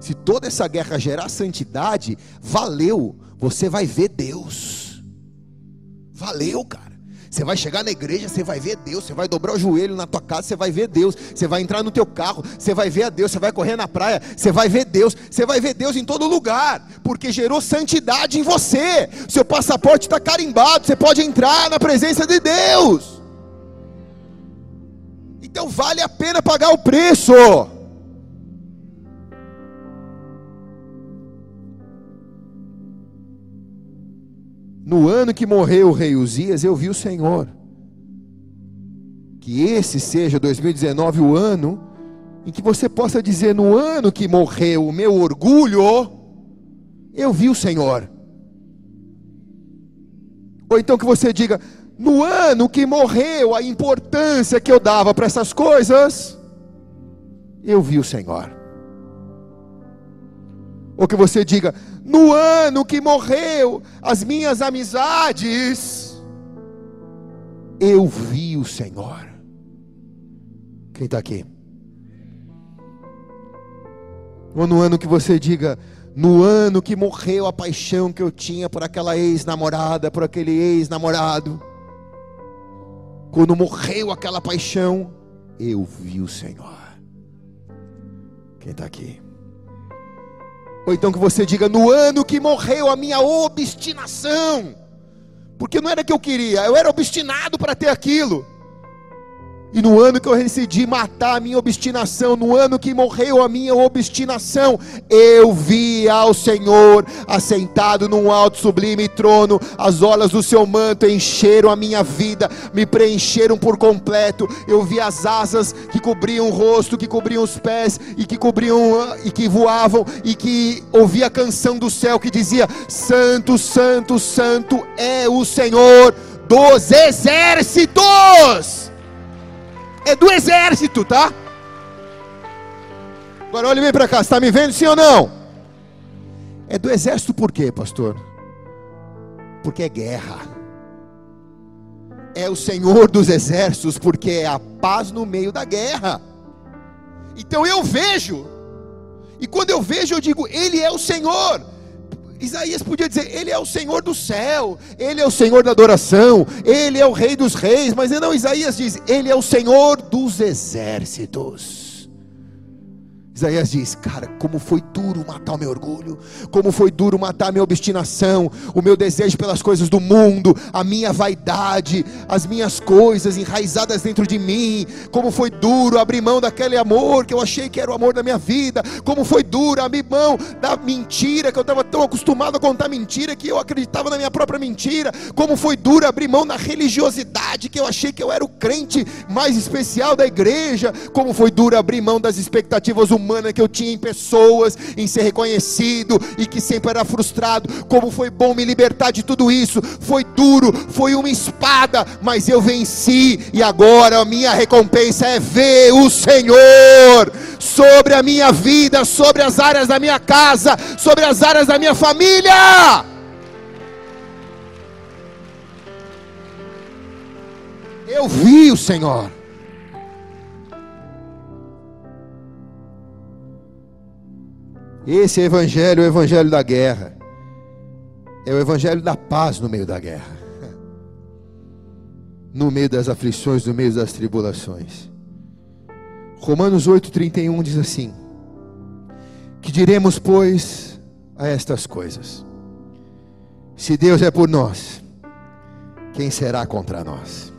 Se toda essa guerra gerar santidade, valeu. Você vai ver Deus. Valeu, cara. Você vai chegar na igreja, você vai ver Deus, você vai dobrar o joelho na tua casa, você vai ver Deus, você vai entrar no teu carro, você vai ver a Deus, você vai correr na praia, você vai ver Deus, você vai ver Deus em todo lugar, porque gerou santidade em você. Seu passaporte está carimbado, você pode entrar na presença de Deus. Então vale a pena pagar o preço. No ano que morreu o rei Uzias, eu vi o Senhor. Que esse seja 2019 o ano em que você possa dizer: no ano que morreu o meu orgulho, eu vi o Senhor. Ou então que você diga: no ano que morreu a importância que eu dava para essas coisas, eu vi o Senhor. Ou que você diga: no ano que morreu as minhas amizades, eu vi o Senhor. Quem está aqui? Ou no ano que você diga: no ano que morreu a paixão que eu tinha por aquela ex-namorada, por aquele ex-namorado, quando morreu aquela paixão, eu vi o Senhor. Quem está aqui? Ou então que você diga: no ano que morreu a minha obstinação, porque não era que eu queria, eu era obstinado para ter aquilo. E no ano que eu decidi matar a minha obstinação, no ano que morreu a minha obstinação, eu vi ao Senhor assentado num alto sublime trono, as olas do seu manto encheram a minha vida, me preencheram por completo. Eu vi as asas que cobriam o rosto, que cobriam os pés e que cobriam e que voavam e que ouvia a canção do céu que dizia: Santo, Santo, Santo é o Senhor dos exércitos é do exército, tá? Agora olhe bem para cá, está me vendo sim ou não? É do exército por quê, pastor? Porque é guerra. É o Senhor dos exércitos, porque é a paz no meio da guerra. Então eu vejo, e quando eu vejo, eu digo: Ele é o Senhor. Isaías podia dizer: Ele é o Senhor do céu, Ele é o Senhor da adoração, Ele é o Rei dos reis, mas não, Isaías diz: Ele é o Senhor dos exércitos. Isaías diz: Cara, como foi duro matar o meu orgulho, como foi duro matar a minha obstinação, o meu desejo pelas coisas do mundo, a minha vaidade, as minhas coisas enraizadas dentro de mim, como foi duro abrir mão daquele amor que eu achei que era o amor da minha vida, como foi duro abrir mão da mentira que eu estava tão acostumado a contar mentira que eu acreditava na minha própria mentira, como foi duro abrir mão da religiosidade que eu achei que eu era o crente mais especial da igreja, como foi duro abrir mão das expectativas humanas humana que eu tinha em pessoas, em ser reconhecido e que sempre era frustrado. Como foi bom me libertar de tudo isso. Foi duro, foi uma espada, mas eu venci e agora a minha recompensa é ver o Senhor sobre a minha vida, sobre as áreas da minha casa, sobre as áreas da minha família. Eu vi o Senhor. Esse é o evangelho, o evangelho da guerra. É o evangelho da paz no meio da guerra. No meio das aflições, no meio das tribulações. Romanos 8:31 diz assim: Que diremos, pois, a estas coisas? Se Deus é por nós, quem será contra nós?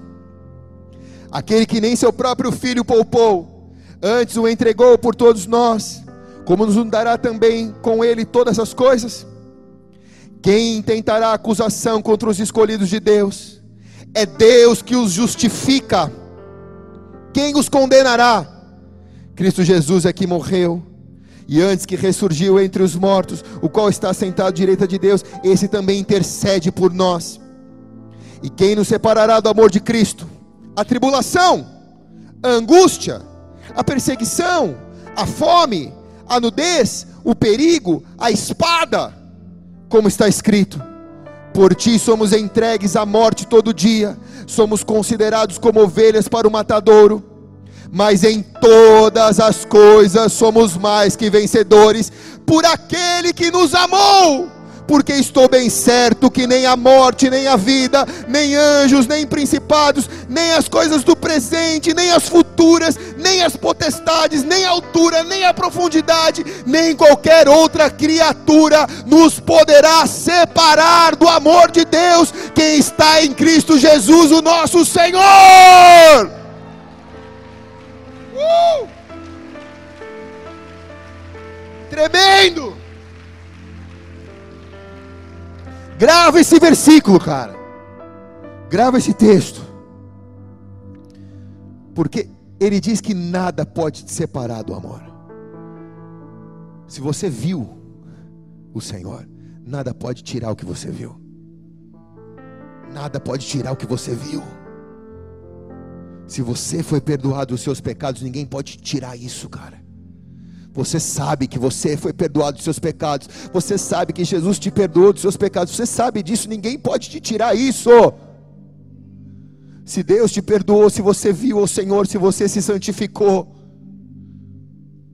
Aquele que nem seu próprio filho poupou, antes o entregou por todos nós, como nos dará também com ele todas as coisas? Quem intentará acusação contra os escolhidos de Deus? É Deus que os justifica. Quem os condenará? Cristo Jesus é que morreu e antes que ressurgiu entre os mortos, o qual está sentado à direita de Deus, esse também intercede por nós. E quem nos separará do amor de Cristo? A tribulação, a angústia, a perseguição, a fome, a nudez, o perigo, a espada, como está escrito: Por ti somos entregues à morte todo dia, somos considerados como ovelhas para o matadouro, mas em todas as coisas somos mais que vencedores por aquele que nos amou. Porque estou bem certo que nem a morte, nem a vida, nem anjos, nem principados, nem as coisas do presente, nem as futuras, nem as potestades, nem a altura, nem a profundidade, nem qualquer outra criatura nos poderá separar do amor de Deus, que está em Cristo Jesus, o nosso Senhor. Uh! Tremendo! Grava esse versículo, cara. Grava esse texto. Porque ele diz que nada pode te separar do amor. Se você viu o Senhor, nada pode tirar o que você viu. Nada pode tirar o que você viu. Se você foi perdoado dos seus pecados, ninguém pode tirar isso, cara. Você sabe que você foi perdoado dos seus pecados. Você sabe que Jesus te perdoou dos seus pecados. Você sabe disso, ninguém pode te tirar isso. Se Deus te perdoou, se você viu o Senhor, se você se santificou,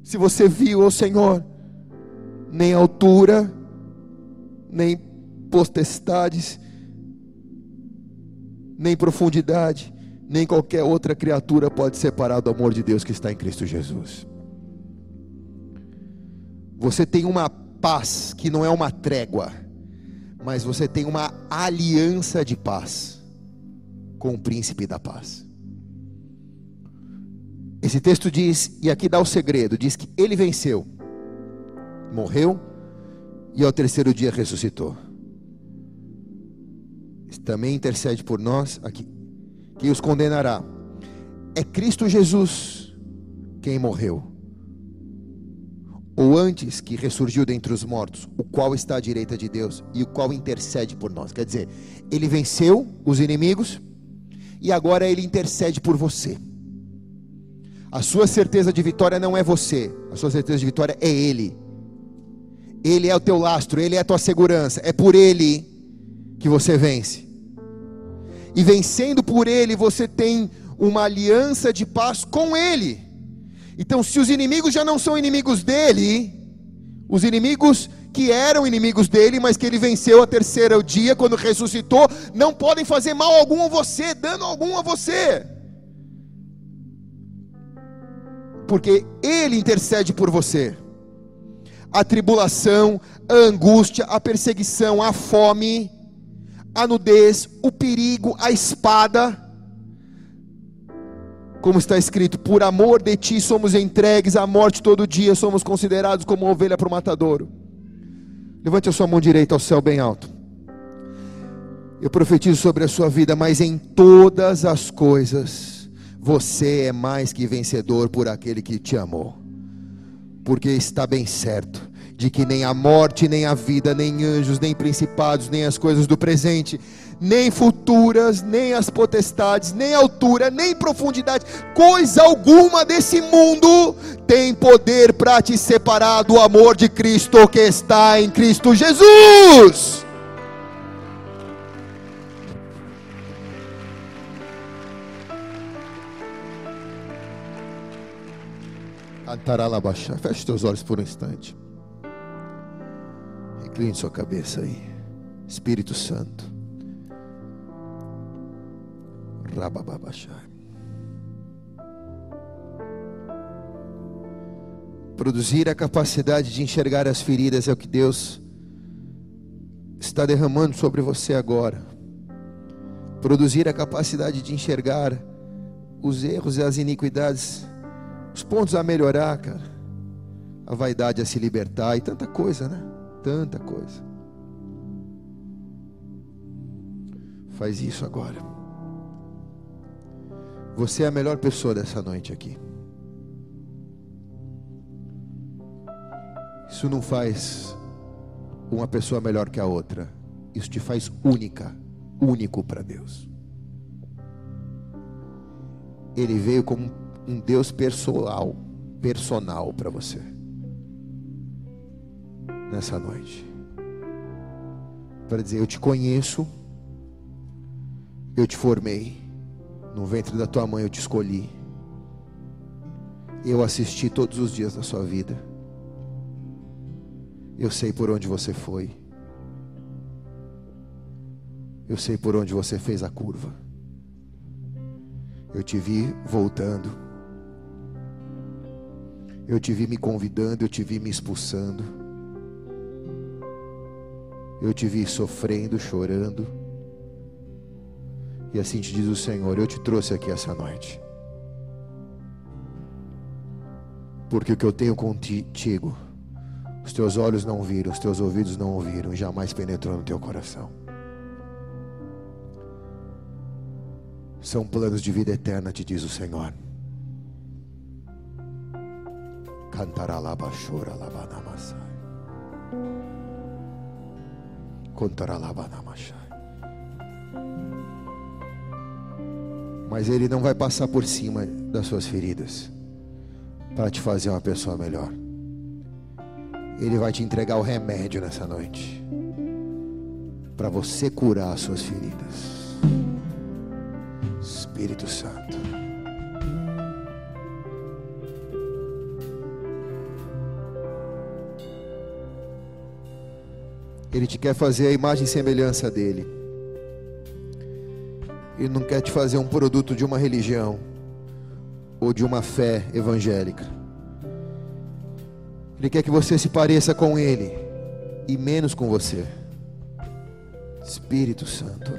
se você viu o Senhor, nem altura, nem potestades, nem profundidade, nem qualquer outra criatura pode separar do amor de Deus que está em Cristo Jesus. Você tem uma paz que não é uma trégua, mas você tem uma aliança de paz com o príncipe da paz. Esse texto diz, e aqui dá o segredo: diz que ele venceu, morreu e ao terceiro dia ressuscitou. Também intercede por nós aqui. Quem os condenará? É Cristo Jesus quem morreu. Ou antes que ressurgiu dentre os mortos, o qual está à direita de Deus e o qual intercede por nós. Quer dizer, ele venceu os inimigos e agora ele intercede por você. A sua certeza de vitória não é você, a sua certeza de vitória é ele. Ele é o teu lastro, ele é a tua segurança, é por ele que você vence e vencendo por Ele, você tem uma aliança de paz com Ele. Então, se os inimigos já não são inimigos dele, os inimigos que eram inimigos dele, mas que ele venceu a terceira dia, quando ressuscitou, não podem fazer mal algum a você, dano algum a você. Porque ele intercede por você. A tribulação, a angústia, a perseguição, a fome, a nudez, o perigo, a espada. Como está escrito, por amor de ti somos entregues à morte todo dia, somos considerados como ovelha para o matadouro. Levante a sua mão direita ao céu bem alto. Eu profetizo sobre a sua vida, mas em todas as coisas, você é mais que vencedor por aquele que te amou. Porque está bem certo de que nem a morte, nem a vida, nem anjos, nem principados, nem as coisas do presente, nem futuras, nem as potestades, nem altura, nem profundidade, coisa alguma desse mundo tem poder para te separar do amor de Cristo que está em Cristo Jesus. Baixar. Feche teus olhos por um instante. Incline sua cabeça aí. Espírito Santo. Produzir a capacidade de enxergar as feridas é o que Deus está derramando sobre você agora. Produzir a capacidade de enxergar os erros e as iniquidades, os pontos a melhorar, cara. A vaidade a se libertar e tanta coisa, né? tanta coisa. Faz isso agora. Você é a melhor pessoa dessa noite aqui. Isso não faz uma pessoa melhor que a outra. Isso te faz única, único para Deus. Ele veio como um Deus personal, personal para você nessa noite. Para dizer: Eu te conheço, eu te formei, no ventre da tua mãe eu te escolhi, eu assisti todos os dias da sua vida, eu sei por onde você foi, eu sei por onde você fez a curva, eu te vi voltando, eu te vi me convidando, eu te vi me expulsando. Eu te vi sofrendo, chorando. E assim te diz o Senhor: Eu te trouxe aqui essa noite. Porque o que eu tenho contigo Os teus olhos não viram, os teus ouvidos não ouviram, e jamais penetrou no teu coração. São planos de vida eterna, te diz o Senhor. Cantará labachura labanamasai. Contará labanamashai. Mas Ele não vai passar por cima das suas feridas para te fazer uma pessoa melhor. Ele vai te entregar o remédio nessa noite para você curar as suas feridas. Espírito Santo. Ele te quer fazer a imagem e semelhança dele. Ele não quer te fazer um produto de uma religião ou de uma fé evangélica. Ele quer que você se pareça com Ele e menos com você. Espírito Santo.